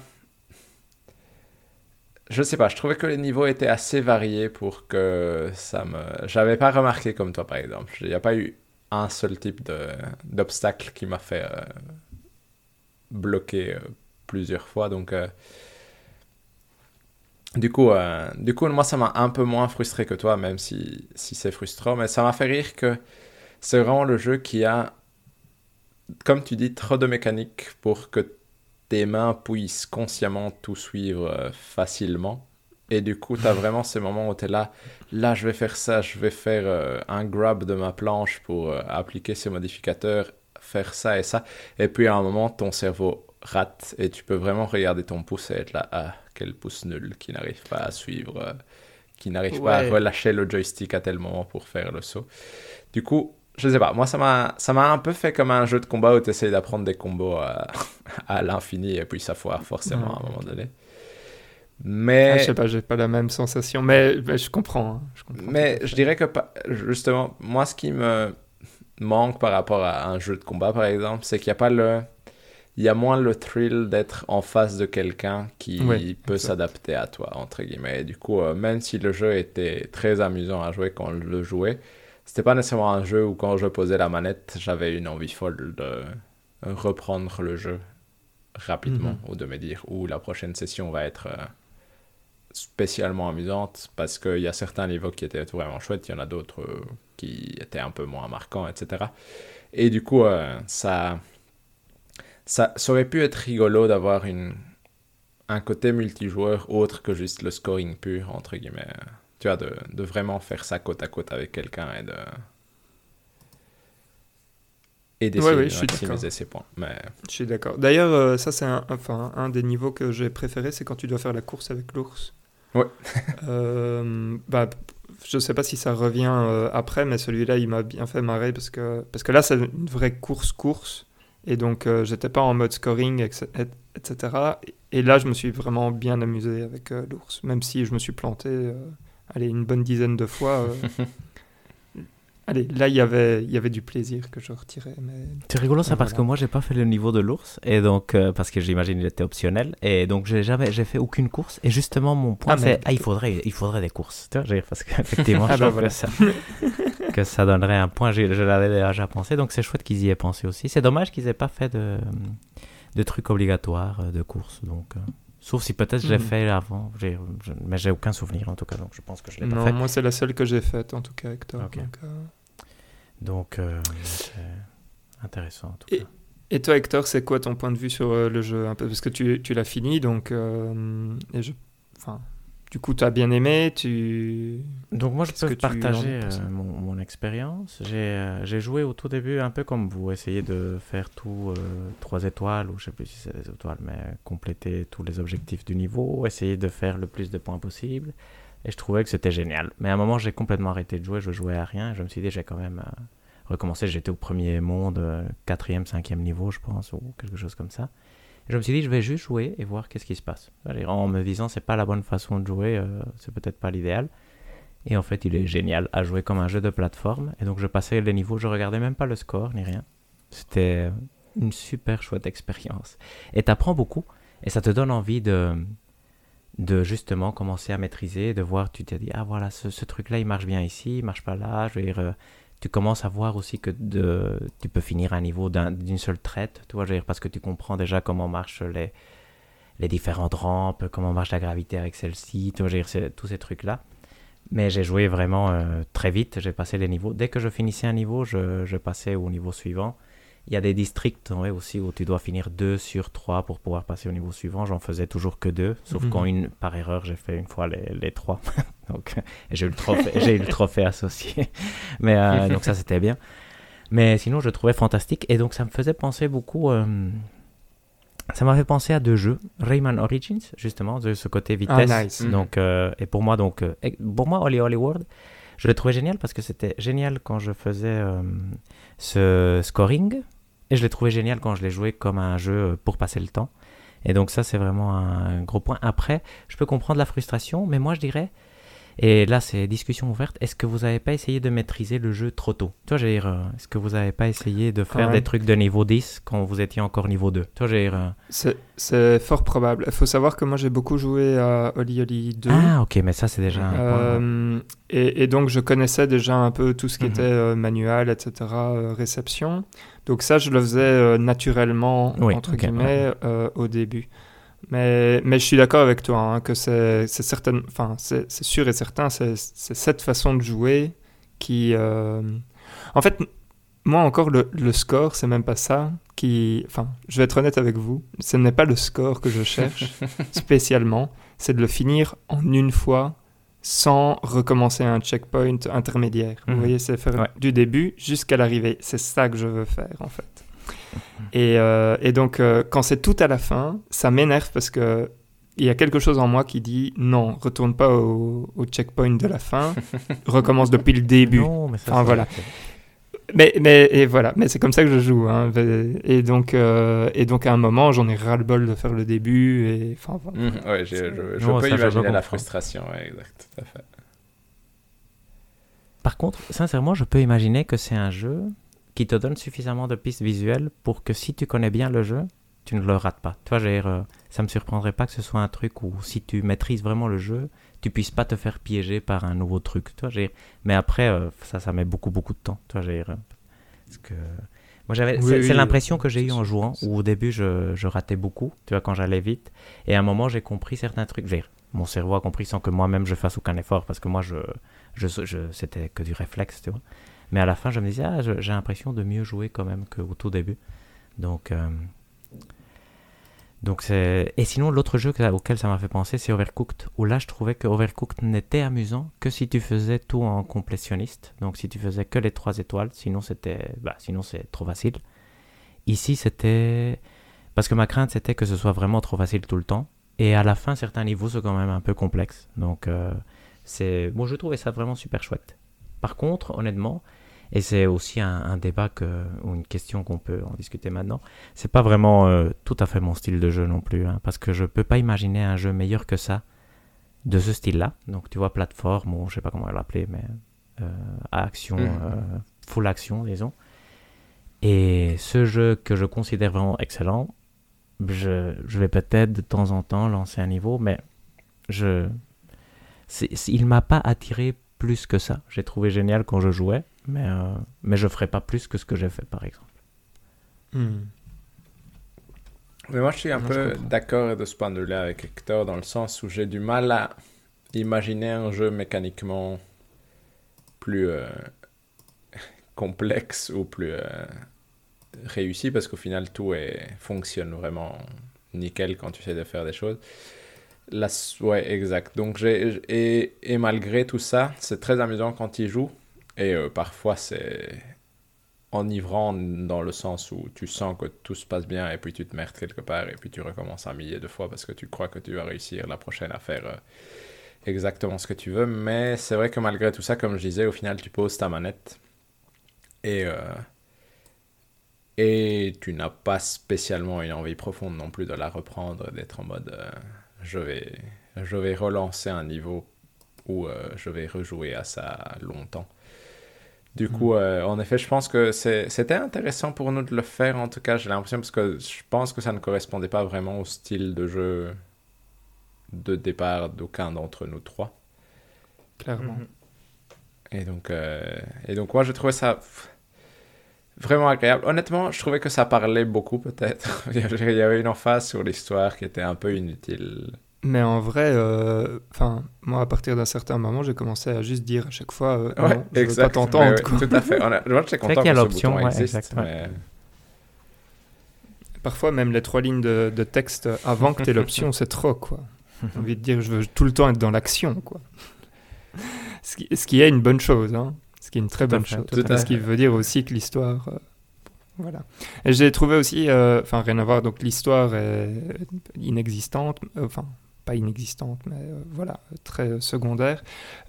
Je sais pas, je trouvais que les niveaux étaient assez variés pour que ça me. J'avais pas remarqué comme toi, par exemple. Il n'y a pas eu un seul type d'obstacle qui m'a fait euh, bloquer euh, plusieurs fois. Donc. Du coup, euh, du coup, moi, ça m'a un peu moins frustré que toi, même si, si c'est frustrant. Mais ça m'a fait rire que c'est vraiment le jeu qui a, comme tu dis, trop de mécaniques pour que tes mains puissent consciemment tout suivre euh, facilement. Et du coup, tu as vraiment ces moments où tu es là, là, je vais faire ça, je vais faire euh, un grab de ma planche pour euh, appliquer ces modificateurs, faire ça et ça. Et puis à un moment, ton cerveau rate et tu peux vraiment regarder ton pouce et être là, ah, quel pouce nul qui n'arrive pas à suivre, euh, qui n'arrive pas à relâcher le joystick à tel moment pour faire le saut. Du coup, je sais pas, moi ça m'a ça m'a un peu fait comme un jeu de combat où tu essayes d'apprendre des combos à, à l'infini et puis ça foire forcément à un moment donné. Mais Ah, je sais pas, j'ai pas la même sensation, mais, mais je comprends. hein, je comprends mais je dirais que, justement, moi, ce qui me manque par rapport à un jeu de combat, par exemple, c'est qu'il n'y a pas le... Il y a moins le thrill d'être en face de quelqu'un qui Oui, peut s'adapter à toi, entre guillemets. Et du coup, euh, même si le jeu était très amusant à jouer quand je le jouais, c'était pas nécessairement un jeu où quand je posais la manette, j'avais une envie folle de reprendre le jeu rapidement Mhm. ou de me dire où la prochaine session va être euh, spécialement amusante parce qu'il y a certains niveaux qui étaient vraiment chouettes, il y en a d'autres euh, qui étaient un peu moins marquants, etc. Et du coup, ça, ça, ça aurait pu être rigolo d'avoir une, un côté multijoueur autre que juste le scoring pur, entre guillemets. Tu vois, de, de vraiment faire ça côte à côte avec quelqu'un et de. Et d'essayer Ouais, ouais, de ses points. Mais Je suis d'accord. D'ailleurs, euh, ça, c'est un, enfin, un des niveaux que j'ai préféré, c'est quand tu dois faire la course avec l'ours. Ouais. Euh, bah, je sais pas si ça revient euh, après, mais celui-là, il m'a bien fait marrer parce que, parce que là, c'est une vraie course-course. Et donc, euh, j'étais pas en mode scoring, etc. Et là, je me suis vraiment bien amusé avec euh, l'ours. Même si je me suis planté, euh, allez, une bonne dizaine de fois. allez, là, il y avait, il y avait du plaisir que je retirais. Mais... C'est rigolo ça parce voilà. que moi j'ai pas fait le niveau de l'ours et donc euh, parce que j'imagine il était optionnel et donc j'ai jamais j'ai fait aucune course et justement mon point Ah, c'est ah il faudrait il faudrait des courses tu vois parce qu'effectivement Ah, je voilà. que ça que ça donnerait un point j'ai- je l'avais déjà pensé donc c'est chouette qu'ils y aient pensé aussi c'est dommage qu'ils aient pas fait de de trucs obligatoires euh, de courses donc euh, sauf si peut-être j'ai Mhm. fait avant j'ai- je- mais j'ai aucun souvenir en tout cas donc je pense que je l'ai pas Non, fait moi, c'est la seule que j'ai faite, en tout cas. Ok. donc, euh. donc euh, c'est intéressant en tout Et- cas Et toi, Hector, c'est quoi ton point de vue sur euh, le jeu un peu Parce que tu, tu l'as fini, donc. et je, enfin, du coup, tu as bien aimé. Tu... Donc moi je peux partager euh, mon, mon expérience. J'ai euh, j'ai joué au tout début un peu comme vous, essayer de faire tout 3 étoiles, ou je sais plus si c'est des étoiles, mais compléter tous les objectifs du niveau, essayer de faire le plus de points possible. Et je trouvais que c'était génial. Mais à un moment j'ai complètement arrêté de jouer, je jouais à rien. Je me suis dit j'ai quand même euh, recommencé, j'étais au premier monde, euh, quatrième, cinquième niveau je pense, ou quelque chose comme ça. Je me suis dit, je vais juste jouer et voir qu'est-ce qui se passe. En me disant, c'est pas la bonne façon de jouer, euh, c'est peut-être pas l'idéal. Et en fait, il est génial à jouer comme un jeu de plateforme. Et donc, je passais les niveaux, je regardais même pas le score ni rien. C'était une super chouette expérience. Et t'apprends beaucoup. Et ça te donne envie de, de justement commencer à maîtriser, de voir, tu te dis, ah voilà, ce, truc-là, il marche bien ici, il marche pas là. Je euh, tu commences à voir aussi que de, tu peux finir un niveau d'un- d'une seule traite, tu vois, parce que tu comprends déjà comment marchent les, les différentes rampes, comment marche la gravité avec celle-ci, tu tous ces trucs-là. Mais j'ai joué vraiment euh, très vite, j'ai passé les niveaux. Dès que je finissais un niveau, je, je passais au niveau suivant. Il y a des districts ouais, aussi où tu dois finir 2 sur 3 pour pouvoir passer au niveau suivant. J'en faisais toujours que 2, sauf Mhm. quand une, par erreur j'ai fait une fois les, les 3. donc j'ai eu le trophée, j'ai eu le trophée associé. Mais euh, donc ça c'était bien. Mais sinon je le trouvais fantastique et donc ça me faisait penser beaucoup. euh, ça m'a fait penser à deux jeux, Rayman Origins justement de ce côté vitesse. Ah, nice. Donc euh, et pour moi donc pour moi Holy Holy World, je l'ai trouvé génial parce que c'était génial quand je faisais euh, ce scoring et je l'ai trouvé génial quand je l'ai joué comme un jeu euh, pour passer le temps. Et donc ça c'est vraiment un gros point. Après, je peux comprendre la frustration, mais moi je dirais et là c'est discussion ouverte, est-ce que vous n'avez pas essayé de maîtriser le jeu trop tôt? Toi j'ai euh, est-ce que vous n'avez pas essayé de faire Ouais. des trucs de niveau 10 quand vous étiez encore niveau 2 Toi j'ai euh, C'est- fort probable. Il faut savoir que moi j'ai beaucoup joué à Oli Oli 2. Ah ok, mais ça c'est déjà un point. Euh, et, et donc je connaissais déjà un peu tout ce qui Mhm. était euh, manuel, etc., réception. Donc ça, je le faisais naturellement, Oui, entre guillemets, au début. Mais, mais je suis d'accord avec toi, hein, que c'est c'est certain, enfin, c'est c'est sûr et certain, c'est cette façon de jouer qui... euh, En fait, moi encore, le, le score, c'est même pas ça qui... Enfin, je vais être honnête avec vous, ce n'est pas le score que je cherche spécialement, c'est de le finir en une fois sans recommencer un checkpoint intermédiaire. Vous voyez, c'est faire Ouais. du début jusqu'à l'arrivée. C'est ça que je veux faire, en fait. Et, euh, et donc, euh, quand c'est tout à la fin, ça m'énerve parce que il y a quelque chose en moi qui dit non, retourne pas au, au checkpoint de la fin, recommence depuis le début. Non, mais ça, Enfin, c'est- voilà. Mais, mais, et voilà, mais c'est comme ça que je joue. hein. Et, donc, euh, et donc, à un moment, j'en ai ras-le-bol de faire le début. Et, enfin, voilà. Ouais, j'ai- je, je Non, peux imaginer la frustration, ouais, exact, tout à fait. Par contre, sincèrement, je peux imaginer que c'est un jeu qui te donne suffisamment de pistes visuelles pour que si tu connais bien le jeu, tu ne le rates pas. J'ai, euh, ça me surprendrait pas que ce soit un truc où si tu maîtrises vraiment le jeu, tu puisses pas te faire piéger par un nouveau truc. J'ai, mais après, euh, ça, ça met beaucoup, beaucoup de temps. Tu vois, j'ai, euh, parce que moi, j'avais, Oui, c'est, oui, l'impression que j'ai c'est eu en jouant où au début, je, je ratais beaucoup. Tu vois, quand j'allais vite, et à un moment, j'ai compris certains trucs. J'ai, mon cerveau a compris sans que moi-même je fasse aucun effort parce que moi, je, je, je- c'était que du réflexe, tu vois. Mais à la fin, je me disais, ah, j'ai l'impression de mieux jouer quand même qu'au tout début. Donc, euh, donc c'est... Et sinon, l'autre jeu que- auquel ça m'a fait penser, c'est Overcooked, où là, je trouvais que Overcooked n'était amusant que si tu faisais tout en complétionniste. Donc, si tu faisais que les trois étoiles, sinon, c'était... Bah, sinon, c'est trop facile. Ici, c'était... Parce que ma crainte, c'était que ce soit vraiment trop facile tout le temps. Et à la fin, certains niveaux sont quand même un peu complexes. Donc, euh, c'est... Bon, je trouvais ça vraiment super chouette. Par contre, honnêtement, et c'est aussi un, un débat que, ou une question qu'on peut en discuter maintenant, c'est pas vraiment euh, tout à fait mon style de jeu non plus, hein, parce que je peux pas imaginer un jeu meilleur que ça de ce style-là. Donc tu vois, plateforme, ou je sais pas comment l'appeler, mais euh, action, Mhm. euh, full action, disons. Et ce jeu que je considère vraiment excellent, je, je vais peut-être de temps en temps lancer un niveau, mais je, c'est- il m'a pas attiré plus que ça. J'ai trouvé génial quand je jouais, mais, euh, mais je ferai pas plus que ce que j'ai fait, par exemple. Hmm. Mais moi, je suis un Non, peu d'accord de ce point de vue-là avec Hector, dans le sens où j'ai du mal à imaginer un jeu mécaniquement plus euh, complexe ou plus euh, réussi, parce qu'au final, tout est, fonctionne vraiment nickel quand tu essaies de faire des choses. Là, ouais, exact. Donc, j'ai, et, et malgré tout ça, c'est très amusant quand il joue, et euh, parfois, c'est enivrant dans le sens où tu sens que tout se passe bien et puis tu te merdes quelque part et puis tu recommences un millier de fois parce que tu crois que tu vas réussir la prochaine à faire euh, exactement ce que tu veux. Mais c'est vrai que malgré tout ça, comme je disais, au final tu poses ta manette et, euh, et tu n'as pas spécialement une envie profonde non plus de la reprendre, d'être en mode je, vais, je vais relancer un niveau où je vais rejouer à ça longtemps. Du coup, euh, en effet, je pense que c'est- c'était intéressant pour nous de le faire, en tout cas, j'ai l'impression, parce que je pense que ça ne correspondait pas vraiment au style de jeu de départ d'aucun d'entre nous trois. Clairement. Mhm. Et donc, euh, et donc moi, je trouvais ça vraiment agréable. Honnêtement, je trouvais que ça parlait beaucoup, peut-être. Il y avait une emphase sur l'histoire qui était un peu inutile Mais en vrai, euh, enfin, moi, à partir d'un certain moment, j'ai commencé à juste dire à chaque fois, euh, Ouais, non, je veux pas t'entendre. Ouais. Tout à fait. On a... Moi, vrai content qu'il y a l'option, ouais, existe. mais- Parfois, même les trois lignes de, de texte avant que tu aies l'option, c'est trop, quoi. J'ai envie de dire, je veux tout le temps être dans l'action, quoi. Ce qui, ce qui est une bonne chose, hein. Ce qui est une très Tout bonne fait, chose. tout Ce qui veut dire aussi que l'histoire. euh, voilà. Et j'ai trouvé aussi, euh, enfin, rien à voir, donc l'histoire est inexistante, euh, enfin, pas inexistante, mais euh, voilà, très secondaire.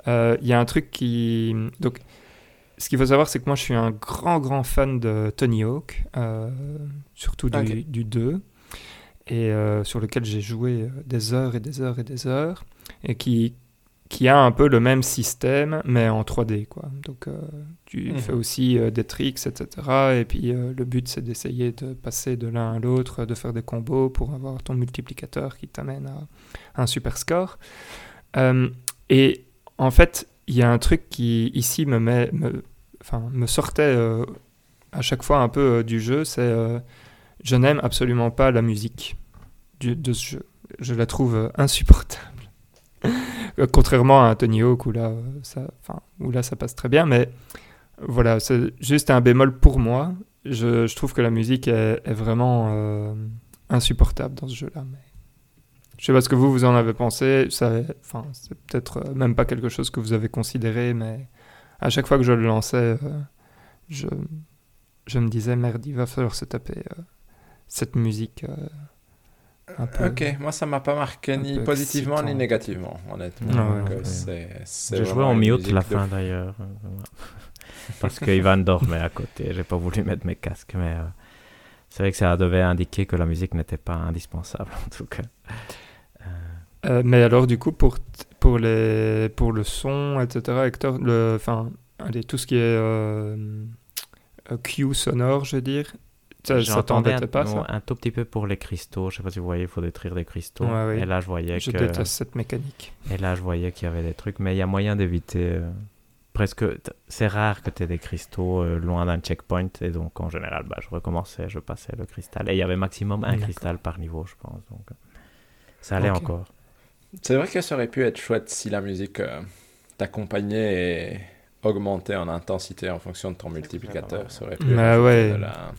Euh, Il y a un truc qui. Donc, ce qu'il faut savoir, c'est que moi, je suis un grand, grand fan de Tony Hawk, euh, surtout du, Ok. du 2, et euh, sur lequel j'ai joué euh, des heures et des heures et des heures, et qui, qui a un peu le même système, mais en 3D, quoi. Donc, euh, tu Mhm. fais aussi euh, des tricks, etc. Et puis, euh, le but, c'est d'essayer de passer de l'un à l'autre, de faire des combos pour avoir ton multiplicateur qui t'amène à un super score. Et en fait, il y a un truc qui, ici, me, met, me, me sortait à chaque fois un peu du jeu, c'est je n'aime absolument pas la musique du- de ce jeu. Je la trouve insupportable. Euh, Contrairement à Tony Hawk où là, euh, ça, où là ça passe très bien, mais voilà, c'est juste un bémol pour moi. Je, trouve que la musique est, vraiment euh, insupportable dans ce jeu-là. Mais... Je sais pas ce que vous, vous en avez pensé. Enfin, c'est peut-être même pas quelque chose que vous avez considéré, mais à chaque fois que je le lançais, je, je me disais, merde, il va falloir se taper cette musique. Ok, moi ça m'a pas marqué ni positivement ni négativement, honnêtement. Ah ouais, Donc, euh, ok. c'est- c'est J'ai joué en mute la de fin d'ailleurs. Parce que Ivan dormait à côté. J'ai pas voulu mettre mes casques, mais euh, c'est vrai que ça devait indiquer que la musique n'était pas indispensable en tout cas. Euh, mais alors, du coup, pour, t- pour, les, pour le son, etc., Hector, le, enfin, allez, tout ce qui est cue sonore, je veux dire, J'entendais un, pas, ça un tout petit peu pour les cristaux. Je sais pas si vous voyez, il faut détruire des cristaux. Ouais, oui. Et là, je voyais Je que déteste cette mécanique. et là, je voyais qu'il y avait des trucs, mais il y a moyen d'éviter. euh, presque, c'est rare que tu aies des cristaux euh, loin d'un checkpoint, et donc en général, bah, je recommençais, je passais le cristal, et il y avait maximum un cristal par niveau, je pense. Donc, euh, ça allait encore. C'est vrai que ça aurait pu être chouette si la musique euh, t'accompagnait et augmentait en intensité en fonction de ton multiplicateur. Ça aurait pu Bah rajouter ouais. de la-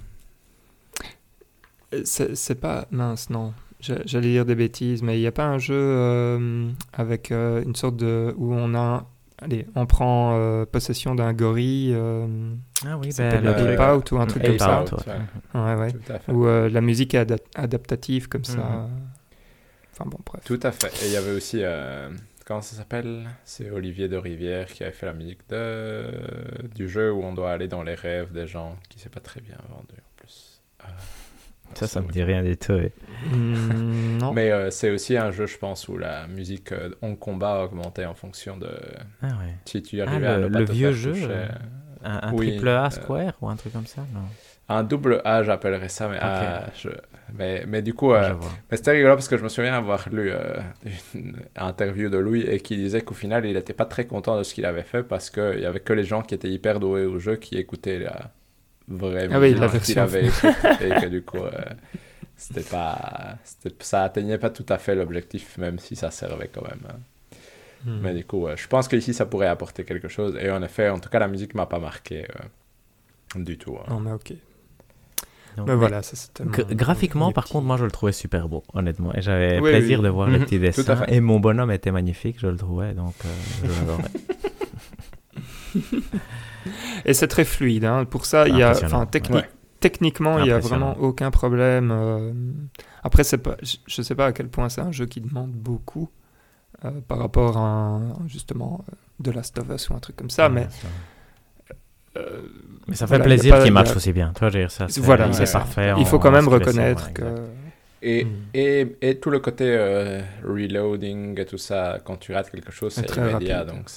C'est c'est pas mince, non. J'a- J'allais dire des bêtises, mais il n'y a pas un jeu euh, avec euh, une sorte de. où on a. Allez, on prend euh, possession d'un gorille, euh, Ah oui, ben, le- Ape Out ou un truc comme ça. Out, ouais. ouais. Où euh, la musique est ada- adaptative comme ça. Mhm. Enfin bon, bref. Tout à fait. Et il y avait aussi, euh, comment ça s'appelle? C'est Olivier de Rivière qui avait fait la musique de... du jeu où on doit aller dans les rêves des gens, qui s'est pas très bien vendu. Euh, Ça, ça me dit rien du tout. oui. Hmm, non. Mais euh, c'est aussi un jeu, je pense, où la musique euh, en combat augmentait en fonction de Ah ouais. si tu Ah, arrivais à le, ne pas le te vieux faire jeu toucher. euh, Un, un Oui, triple A euh, square ou un truc comme ça non? Un double A, j'appellerais ça, mais, Ok. ah, je- mais, mais du coup, Je euh, mais c'était rigolo parce que je me souviens avoir lu euh, une interview de Louis et qui disait qu'au final, il n'était pas très content de ce qu'il avait fait parce qu'il n'y avait que les gens qui étaient hyper doués au jeu qui écoutaient la vraie Ah oui, la version. avait et que du coup, euh, c'était pas, c'était- ça atteignait pas tout à fait l'objectif, même si ça servait quand même. hein. Hmm. Mais du coup, je pense qu'ici, ça pourrait apporter quelque chose. Et en effet, en tout cas, la musique m'a pas marqué euh, du tout. hein. Non, mais ok. Donc, Mais mais voilà, ça graphiquement, par petits- contre, moi je le trouvais super beau, honnêtement. Et j'avais Oui, plaisir oui. de voir les Mhm, petits tout à dessins. Et mon bonhomme était magnifique, je le trouvais, donc euh, je l'adorais. Et c'est très fluide. Hein. Pour ça, il y a, Impressionnant, enfin, techni- ouais. techniquement, il y a vraiment aucun problème. euh. Après, c'est pas, je- je sais pas à quel point c'est un jeu qui demande beaucoup euh, par rapport à un- justement euh, de Last of Us ou un truc comme ça, mais ça- euh, Mais ça fait voilà, plaisir qu'il marche aussi bien. Tu vois, je veux dire, ça, c'est Voilà, c'est parfait. il faut quand même reconnaître que. Et, Hmm. et, et tout le côté euh, reloading et tout ça, quand tu rates quelque chose, C'est immédiat. rapide. Donc,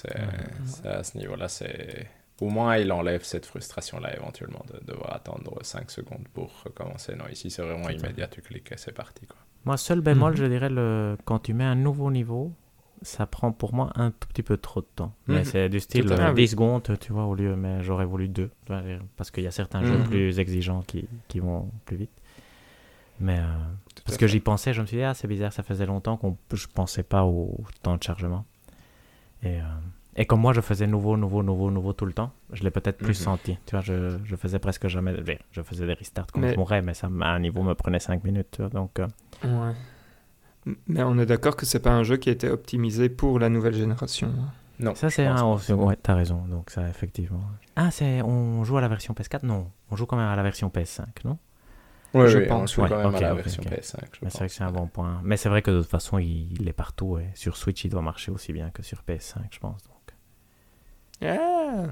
à ce niveau-là, c'est. Au moins, il enlève cette frustration-là éventuellement de devoir attendre 5 secondes pour recommencer. Non, ici, c'est vraiment immédiat. Tu cliques et c'est parti. Quoi. Moi, seul bémol, Mhm. je dirais, le... quand tu mets un nouveau niveau, ça prend pour moi un tout petit peu trop de temps. Mais Mhm. c'est du style euh, Ah oui. 10 secondes, tu vois, au lieu, mais j'aurais voulu deux. tu vois, Parce qu'il y a certains jeux Mhm. plus exigeants qui, qui vont plus vite. Mais euh, parce que j'y pensais, je me suis dit, ah, c'est bizarre, ça faisait longtemps qu'on je pensais pas au temps de chargement. Et, euh, et comme moi, je faisais nouveau, nouveau, nouveau, nouveau tout le temps, je l'ai peut-être plus Mhm. senti. Tu vois, je, je faisais presque jamais. Je faisais des restarts comme Mais- je mourrais, mais ça, à un niveau, me prenait 5 minutes. Tu vois, donc, euh, Ouais. Mais on est d'accord que c'est pas un jeu qui a été optimisé pour la nouvelle génération. hein? Non, ça, c'est un. ouais, t'as raison. Donc, ça, effectivement. Ah, c'est. On joue à la version PS4 Non, on joue quand même à la version PS5, non? Ouais, Je ouais, pense, on joue ouais. quand même à la version ok. PS5. je Mais c'est vrai pense. que c'est un bon point. Mais c'est vrai que de toute façon, il, il est partout. Et sur Switch, il doit marcher aussi bien que sur PS5, je pense. Donc. Ah,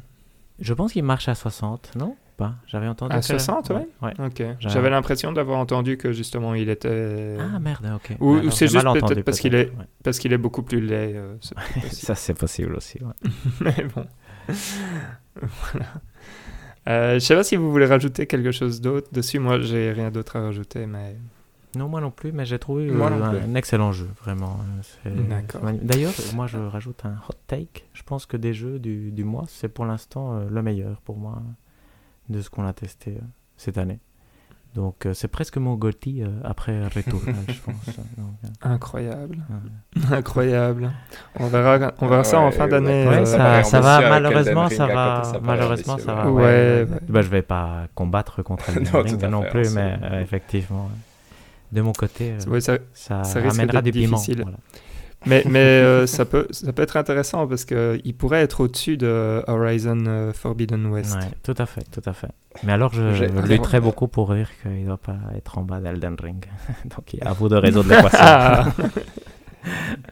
Je pense qu'il marche à 60, non? Pas? J'avais entendu. À que- 60, ouais ouais. ok. J'avais- l'impression d'avoir entendu que justement il était. Ah merde, ok. Ou- c'est juste peut-être parce qu'il est- ouais. Parce qu'il est beaucoup plus laid. euh. Ça, c'est possible aussi. ouais. Mais bon. voilà. Euh, je sais pas si vous voulez rajouter quelque chose d'autre dessus. Moi, j'ai rien d'autre à rajouter, mais. Non, moi non plus, mais j'ai trouvé euh, un excellent jeu, vraiment. euh. D'ailleurs, moi je rajoute un hot take. Je pense que des jeux du, du mois, c'est pour l'instant euh, le meilleur pour moi de ce qu'on a testé euh, cette année. Donc euh, c'est presque mon euh, après Retour, je pense. Donc, euh, Incroyable. ouais. Incroyable. On verra, on verra ça en fin d'année. Ouais, ça, va, malheureusement, ça va, ça malheureusement, ça va. Ouais, ouais, ouais. Bah, je vais pas combattre contre Elden Non, Ring non plus, mais euh, effectivement, ouais. De mon côté, euh, ça- ça, ça amènera voilà. Mais, mais euh, ça, peut, ça peut être intéressant parce qu'il pourrait être au-dessus de Horizon euh, Forbidden West. Ouais, tout à fait, tout à fait. Mais alors, je J'ai- lutterai beaucoup pour dire qu'il ne doit pas être en bas d'Elden Ring. Donc, à vous de résoudre l'équation.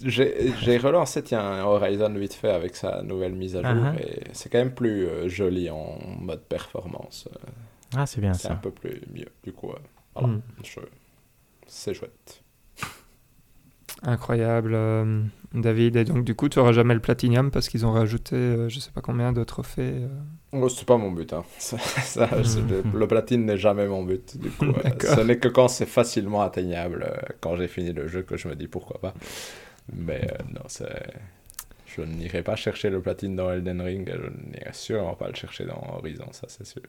J'ai relancé tiens, Horizon vite fait avec sa nouvelle mise à jour Uh-huh. et c'est quand même plus euh, joli en mode performance. Ah, c'est bien c'est un ça. peu plus mieux. Du coup, euh, voilà, Hmm. je- c'est chouette. incroyable, euh, David. Et donc, du coup, tu n'auras jamais le Platinum parce qu'ils ont rajouté euh, je sais pas combien de trophées. euh. Oh, c'est pas mon but. Hein. Ça, ça, c'est- le, le platine n'est jamais mon but. Du coup, ce n'est que quand c'est facilement atteignable, quand j'ai fini le jeu, que je me dis pourquoi pas. Mais euh, non, c'est. Je n'irai pas chercher le platine dans Elden Ring, et je n'irai sûrement pas le chercher dans Horizon, ça c'est sûr.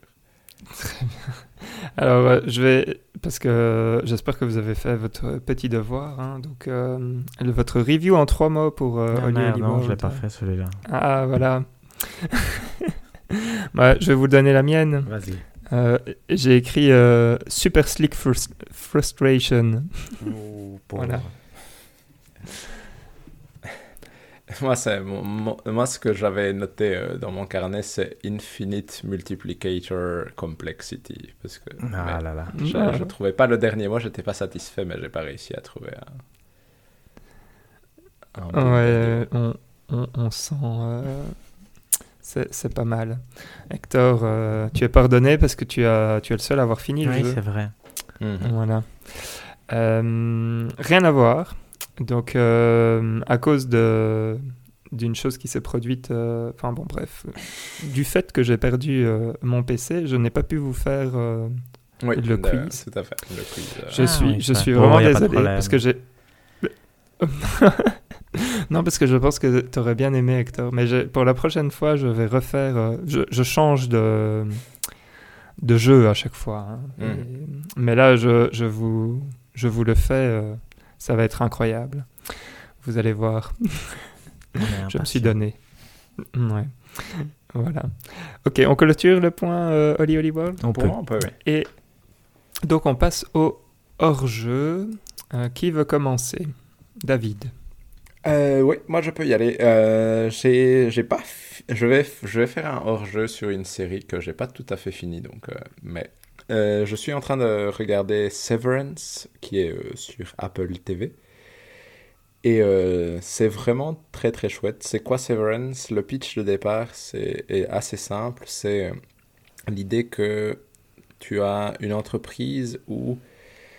Alors, euh, je vais. Parce que j'espère que vous avez fait votre petit devoir. hein. donc, euh, votre review en trois mots pour euh, Ah, merde, Holy non, je l'ai pas fait celui-là. Ah, voilà. Bah, je vais vous donner la mienne. Vas-y. Euh, J'ai écrit euh, Super Slick Frus- Frustration. Voilà. Moi, c'est moi, ce que j'avais noté euh, dans mon carnet, c'est Infinite Multiplicator Complexity. Parce que Ah mais là là. je, Ah. je trouvais pas le dernier mot, j'étais pas satisfait, mais j'ai pas réussi à trouver un. un bon Ouais, dernier on, on, on sent. euh, c'est c'est pas mal. Hector, euh, tu es pardonné parce que tu, as, tu es le seul à avoir fini le Oui, jeu. c'est vrai. Mhm. Voilà. Euh, rien à voir. Donc, euh, à cause de d'une chose qui s'est produite, euh, enfin bon, bref, du fait que j'ai perdu euh, mon PC, je n'ai pas pu vous faire. euh, Oui, Le de- quiz. Tout à fait, le quiz. euh, je Ah suis, oui, je suis vraiment désolé parce que j'ai. non, parce que je pense que tu aurais bien aimé Hector, mais pour la prochaine fois, je vais refaire. euh, je, je change de de jeu à chaque fois. hein. Et- mais là, je, je vous je vous le fais. euh, ça va être incroyable. Vous allez voir. Je me suis donné. Ouais. Voilà. Ok, on clôture le point euh, Holly Holly World. On peut. on peut, oui. Et donc on passe au hors-jeu. Euh, qui veut commencer? David. Euh, oui, moi je peux y aller. Euh, j'ai, j'ai pas, je vais, je vais faire un hors-jeu sur une série que j'ai pas tout à fait fini, donc, euh, mais euh, je suis en train de regarder Severance, qui est euh, sur Apple TV, et euh, c'est vraiment très très chouette. C'est quoi Severance? Le pitch de départ, c'est est assez simple. C'est l'idée que tu as une entreprise où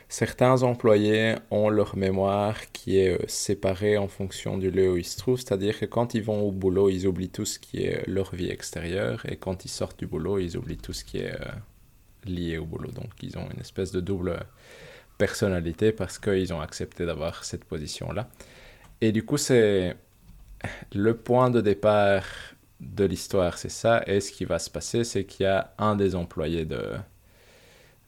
Certains employés ont leur mémoire qui est séparée en fonction du lieu où ils se trouvent, c'est-à-dire que quand ils vont au boulot, ils oublient tout ce qui est leur vie extérieure, et quand ils sortent du boulot, ils oublient tout ce qui est euh, lié au boulot. Donc ils ont une espèce de double personnalité parce qu'ils ont accepté d'avoir cette position-là. Et du coup, c'est le point de départ de l'histoire, c'est ça. Et ce qui va se passer, c'est qu'il y a un des employés de,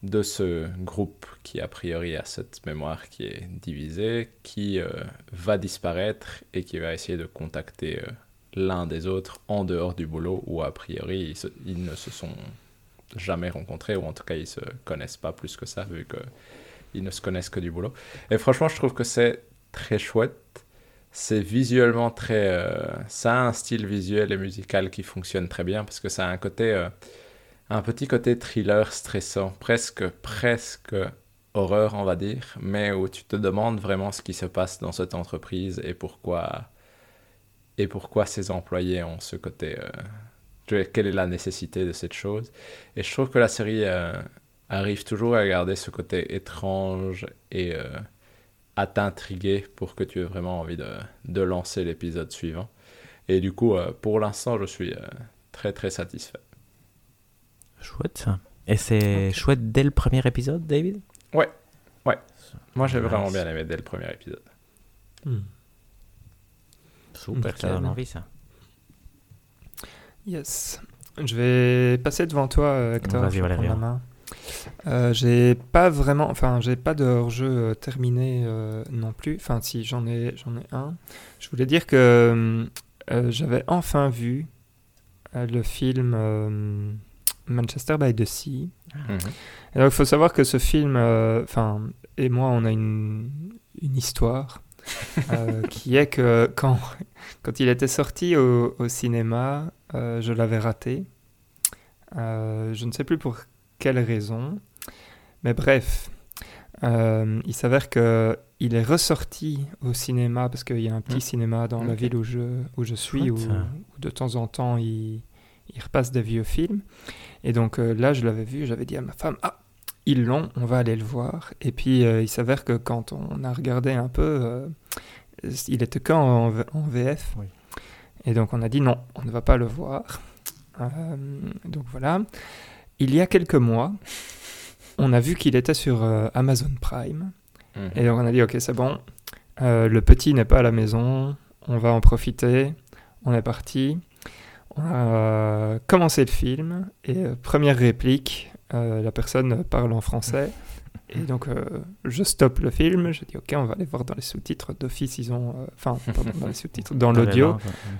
de ce groupe qui a priori a cette mémoire qui est divisée, qui va disparaître et qui va essayer de contacter l'un des autres en dehors du boulot où a priori ils, ne se sont jamais rencontrés ou en tout cas ils se connaissent pas plus que ça vu qu'ils ne se connaissent que du boulot. Et franchement je trouve que c'est très chouette. C'est visuellement très... Euh, ça a un style visuel et musical qui fonctionne très bien parce que ça a un côté... Euh, un petit côté thriller stressant, presque, presque horreur on va dire, mais où tu te demandes vraiment ce qui se passe dans cette entreprise et pourquoi et pourquoi ces employés ont ce côté. Euh, quelle est la nécessité de cette chose Et je trouve que la série euh, arrive toujours à garder ce côté étrange et euh, à t'intriguer pour que tu aies vraiment envie de, de lancer l'épisode suivant. Et du coup, pour l'instant, je suis très très satisfait. Chouette ça. Et c'est chouette dès le premier épisode, David? Ouais, ouais. Moi, j'ai vraiment bien aimé dès le premier épisode. Hmm. Super, ça donne envie ça. Yes. Je vais passer devant toi, euh, Hector. Vas-y, Valérie. Euh, j'ai pas vraiment, enfin, j'ai pas de hors-jeu euh, terminé euh, non plus. Enfin, si j'en ai, j'en ai un. Je voulais dire que j'avais enfin vu le film Manchester by the Sea. Mhm. il faut savoir que ce film, enfin, et moi, on a une, une histoire. Euh, qui est que quand, quand il était sorti au, au cinéma, euh, je l'avais raté. Euh, je ne sais plus pour quelle raison. Mais bref, il s'avère que il est ressorti au cinéma parce qu'il y a un petit mmh. cinéma dans la ville où je, où je suis, où, de temps en temps il, il, repasse des vieux films. Et donc là, je l'avais vu, j'avais dit à ma femme Ah, ils l'ont, on va aller le voir. Et puis euh, il s'avère que quand on a regardé un peu, euh, il était qu'en en, VF. Et donc on a dit non, on ne va pas le voir. Euh, donc voilà. Il y a quelques mois, on a vu qu'il était sur Amazon Prime. Mhm. Et donc on a dit ok c'est bon, le petit n'est pas à la maison, on va en profiter. On est parti. On a commencé le film et première réplique, euh, la personne parle en français. Et donc, euh, je stoppe le film, je dis, OK, on va aller voir dans les sous-titres d'office, ils ont... Euh, enfin, dans les sous-titres, dans l'audio,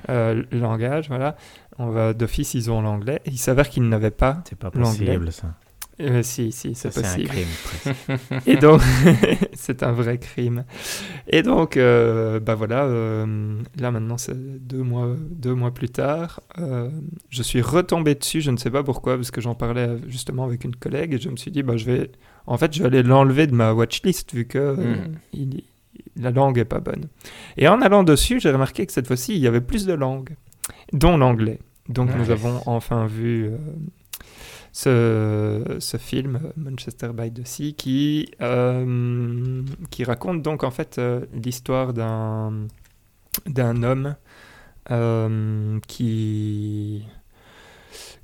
le langage, voilà. On va d'office, ils ont l'anglais. Et il s'avère qu'ils n'avaient pas C'est pas possible, ça. Euh, si, si, c'est possible. C'est un crime. et donc, c'est un vrai crime. Et donc, euh, bah voilà, euh, là maintenant, c'est deux mois, deux mois plus tard, je suis retombé dessus, je ne sais pas pourquoi, parce que j'en parlais justement avec une collègue, et je me suis dit, bah je vais, en fait, je vais l'enlever de ma watchlist, vu que hmm. la langue est pas bonne. Et en allant dessus, j'ai remarqué que cette fois-ci, il y avait plus de langues, dont l'anglais. Donc, nous avons enfin vu ce, ce, film Manchester by the Sea qui, euh, qui raconte donc en fait euh, l'histoire d'un d'un homme euh, qui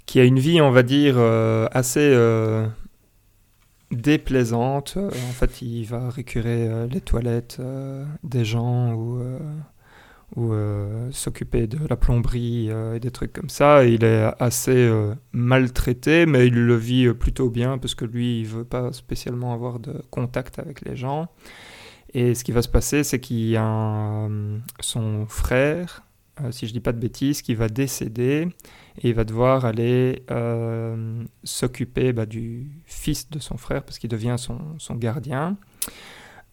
qui a une vie on va dire assez déplaisante en fait il va récurer les toilettes des gens ou euh, s'occuper de la plomberie euh, et des trucs comme ça. Il est assez euh, maltraité, mais il le vit plutôt bien parce que lui, il veut pas spécialement avoir de contact avec les gens. Et ce qui va se passer, c'est qu'il y a son frère, si je dis pas de bêtises, qui va décéder il va devoir aller s'occuper bah, du fils de son frère parce qu'il devient son, gardien.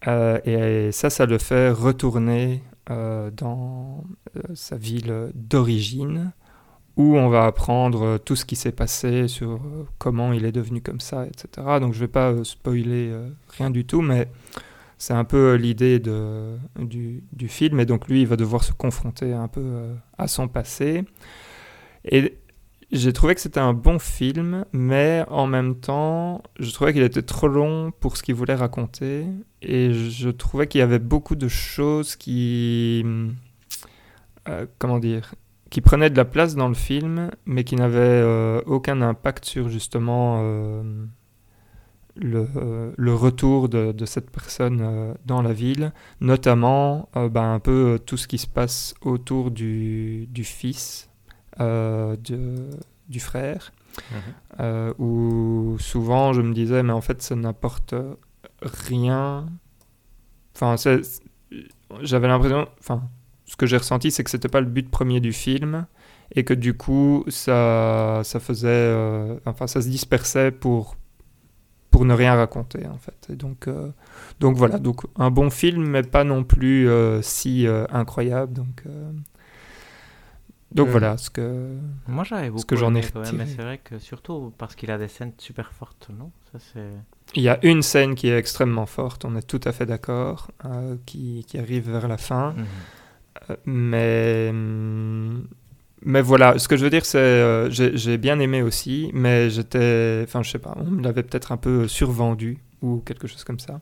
et ça, ça le fait retourner euh, dans euh, sa ville d'origine, où on va apprendre tout ce qui s'est passé sur euh, comment il est devenu comme ça, etc. Donc je ne vais pas spoiler rien du tout, mais c'est un peu l'idée du, film, et donc lui, il va devoir se confronter un peu à son passé. Et j'ai trouvé que c'était un bon film, mais en même temps, je trouvais qu'il était trop long pour ce qu'il voulait raconter. Et je trouvais qu'il y avait beaucoup de choses qui. Euh, comment dire qui prenaient de la place dans le film, mais qui n'avaient euh, aucun impact sur justement euh, le, le, retour de, de cette personne dans la ville, notamment ben, un peu tout ce qui se passe autour du, du fils de, du frère. mhm. où souvent je me disais, mais en fait, ça n'apporte rien. Enfin, j'avais l'impression, enfin, ce que j'ai ressenti, c'est que c'était pas le but premier du film et que du coup, ça, ça faisait, enfin, ça se dispersait pour pour ne rien raconter en fait. Et donc, euh, donc voilà, donc un bon film, mais pas non plus euh, si euh, incroyable. Donc, donc voilà ce que. Moi j'avais beaucoup. Ce que j'en ai retiré. mais c'est vrai que surtout parce qu'il a des scènes super fortes, non? Ça c'est. Il y a une scène qui est extrêmement forte, on est tout à fait d'accord, qui, qui, arrive vers la fin. Mhm. mais hum, mais voilà, ce que je veux dire, c'est euh, j'ai bien aimé aussi, mais j'étais, enfin, je sais pas, on me l'avait peut-être un peu survendu ou quelque chose comme ça,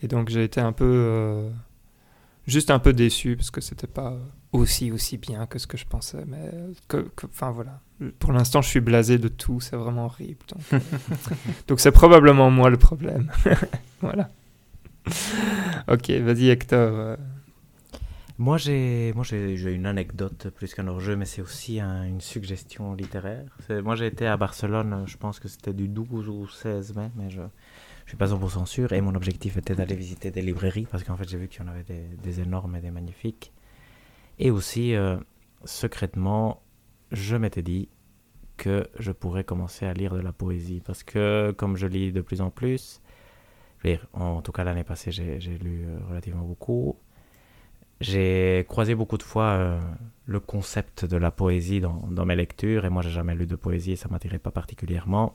et donc j'ai été un peu, euh, juste un peu déçu parce que c'était pas aussi aussi bien que ce que je pensais, mais enfin voilà. Pour l'instant, je suis blasé de tout, c'est vraiment horrible. Donc euh, c'est probablement moi le problème. voilà. ok, vas-y Hector. Moi, j'ai, moi, j'ai, une anecdote plus qu'un hors-jeu, mais c'est aussi une suggestion littéraire. moi, j'ai été à Barcelone, je pense que c'était du 12 ou 16 mai, mais je ne suis pas 100% sûr. Et mon objectif était d'aller visiter des librairies, parce qu'en fait, j'ai vu qu'il y en avait des, énormes et des magnifiques. Et aussi, euh, secrètement, je m'étais dit que je pourrais commencer à lire de la poésie, parce que comme je lis de plus en plus, en tout cas l'année passée, j'ai, lu euh, relativement beaucoup. J'ai croisé beaucoup de fois euh, le concept de la poésie dans, mes lectures, et moi j'ai jamais lu de poésie et ça m'attirait pas particulièrement.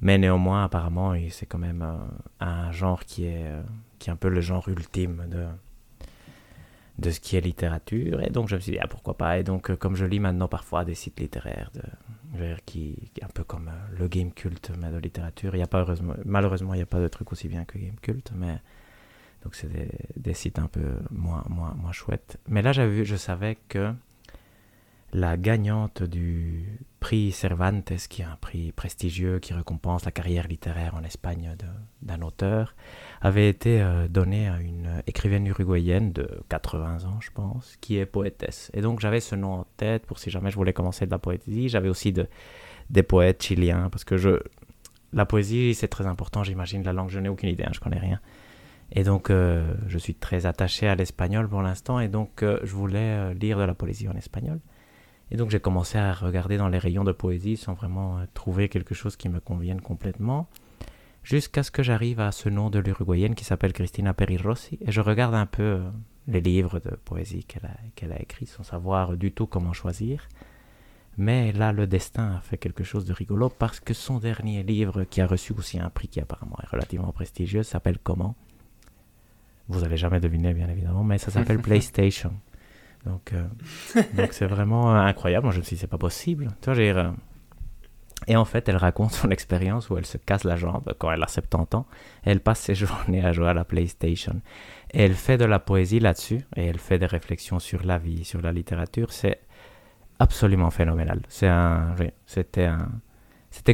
Mais néanmoins, apparemment, c'est quand même un genre qui est, qui est un peu le genre ultime de, de ce qui est littérature. Et donc je me suis dit, ah, pourquoi pas. Et donc, comme je lis maintenant parfois des sites littéraires, de, qui, un peu comme le Game Cult, mais de littérature, il y a pas, heureusement, malheureusement, il n'y a pas de truc aussi bien que Game Cult, mais donc c'est des, sites un peu moins, moins, moins chouettes. Mais là, j'avais vu, je savais que la gagnante du prix Cervantes, qui est un prix prestigieux qui récompense la carrière littéraire en Espagne d'un auteur, avait été euh, donnée à une écrivaine uruguayenne de 80 ans, je pense, qui est poétesse. Et donc j'avais ce nom en tête pour si jamais je voulais commencer de la poésie. J'avais aussi de, des poètes chiliens, parce que la poésie, c'est très important, j'imagine. La langue, je n'ai aucune idée, hein, je connais rien. Et donc, euh, je suis très attaché à l'espagnol pour l'instant, et donc euh, je voulais lire de la poésie en espagnol. Et donc, j'ai commencé à regarder dans les rayons de poésie sans vraiment trouver quelque chose qui me convienne complètement, jusqu'à ce que j'arrive à ce nom de l'Uruguayenne qui s'appelle Cristina Perirossi, et je regarde un peu les livres de poésie qu'elle a, qu'elle a écrits sans savoir du tout comment choisir. Mais là, le destin a fait quelque chose de rigolo parce que son dernier livre, qui a reçu aussi un prix qui apparemment est relativement prestigieux, s'appelle Comment? Vous n'allez jamais deviner, bien évidemment, mais ça s'appelle PlayStation. Donc, euh, donc c'est vraiment incroyable. Moi, je me suis dit, c'est pas possible. Tu vois, euh, Et en fait, elle raconte son expérience où elle se casse la jambe quand elle a 70 ans. Elle passe ses journées à jouer à la PlayStation. Et elle fait de la poésie là-dessus. Et elle fait des réflexions sur la vie, sur la littérature. C'est absolument phénoménal. C'était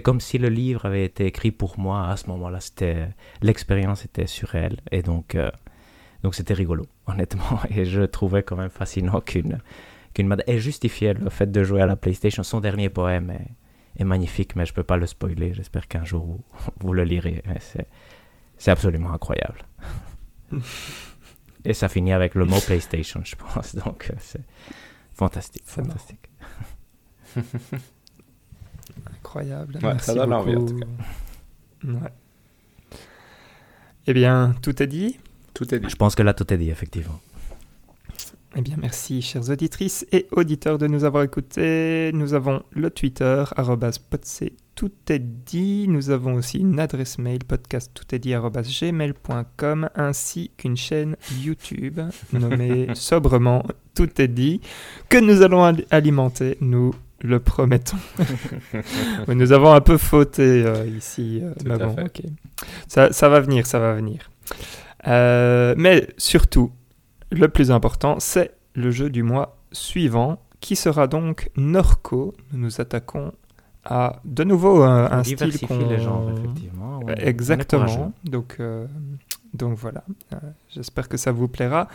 comme si le livre avait été écrit pour moi à ce moment-là. C'était, l'expérience était sur elle. Et donc, euh, c'était rigolo, honnêtement. Et je trouvais quand même fascinant qu'une qu'une madame ait justifié le fait de jouer à la PlayStation. Son dernier poème est, magnifique, mais je ne peux pas le spoiler. J'espère qu'un jour vous, vous, le lirez. C'est absolument incroyable. Et ça finit avec le mot PlayStation, je pense. Donc euh, c'est fantastique. Fantastique. Incroyable. ça donne envie en tout cas. Ouais. Eh bien, tout est dit? Tout est dit. Je pense que là, tout est dit, effectivement. Eh bien, merci, chères auditrices et auditeurs, de nous avoir écoutés. Nous avons le Twitter, potc, tout est dit. Nous avons aussi une adresse mail, podcast tout est dit, gmail.com, ainsi qu'une chaîne YouTube nommée sobrement Tout est dit, que nous allons alimenter, nous le promettons. nous avons un peu fauté euh, ici, euh, mais bon, ça va venir, ça va venir. Euh, mais surtout, le plus important, c'est le jeu du mois suivant, qui sera donc Norco. Nous nous attaquons à de nouveau un, style qu'on... les genres, effectivement. Exactement. Donc, euh, donc voilà. Euh, j'espère que ça vous plaira.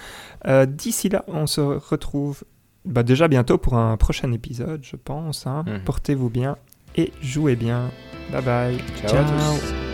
D'ici là, on se retrouve bah, déjà bientôt pour un prochain épisode, je pense. Hein. Mhm. Portez-vous bien et jouez bien. Bye bye. Ciao, à tous.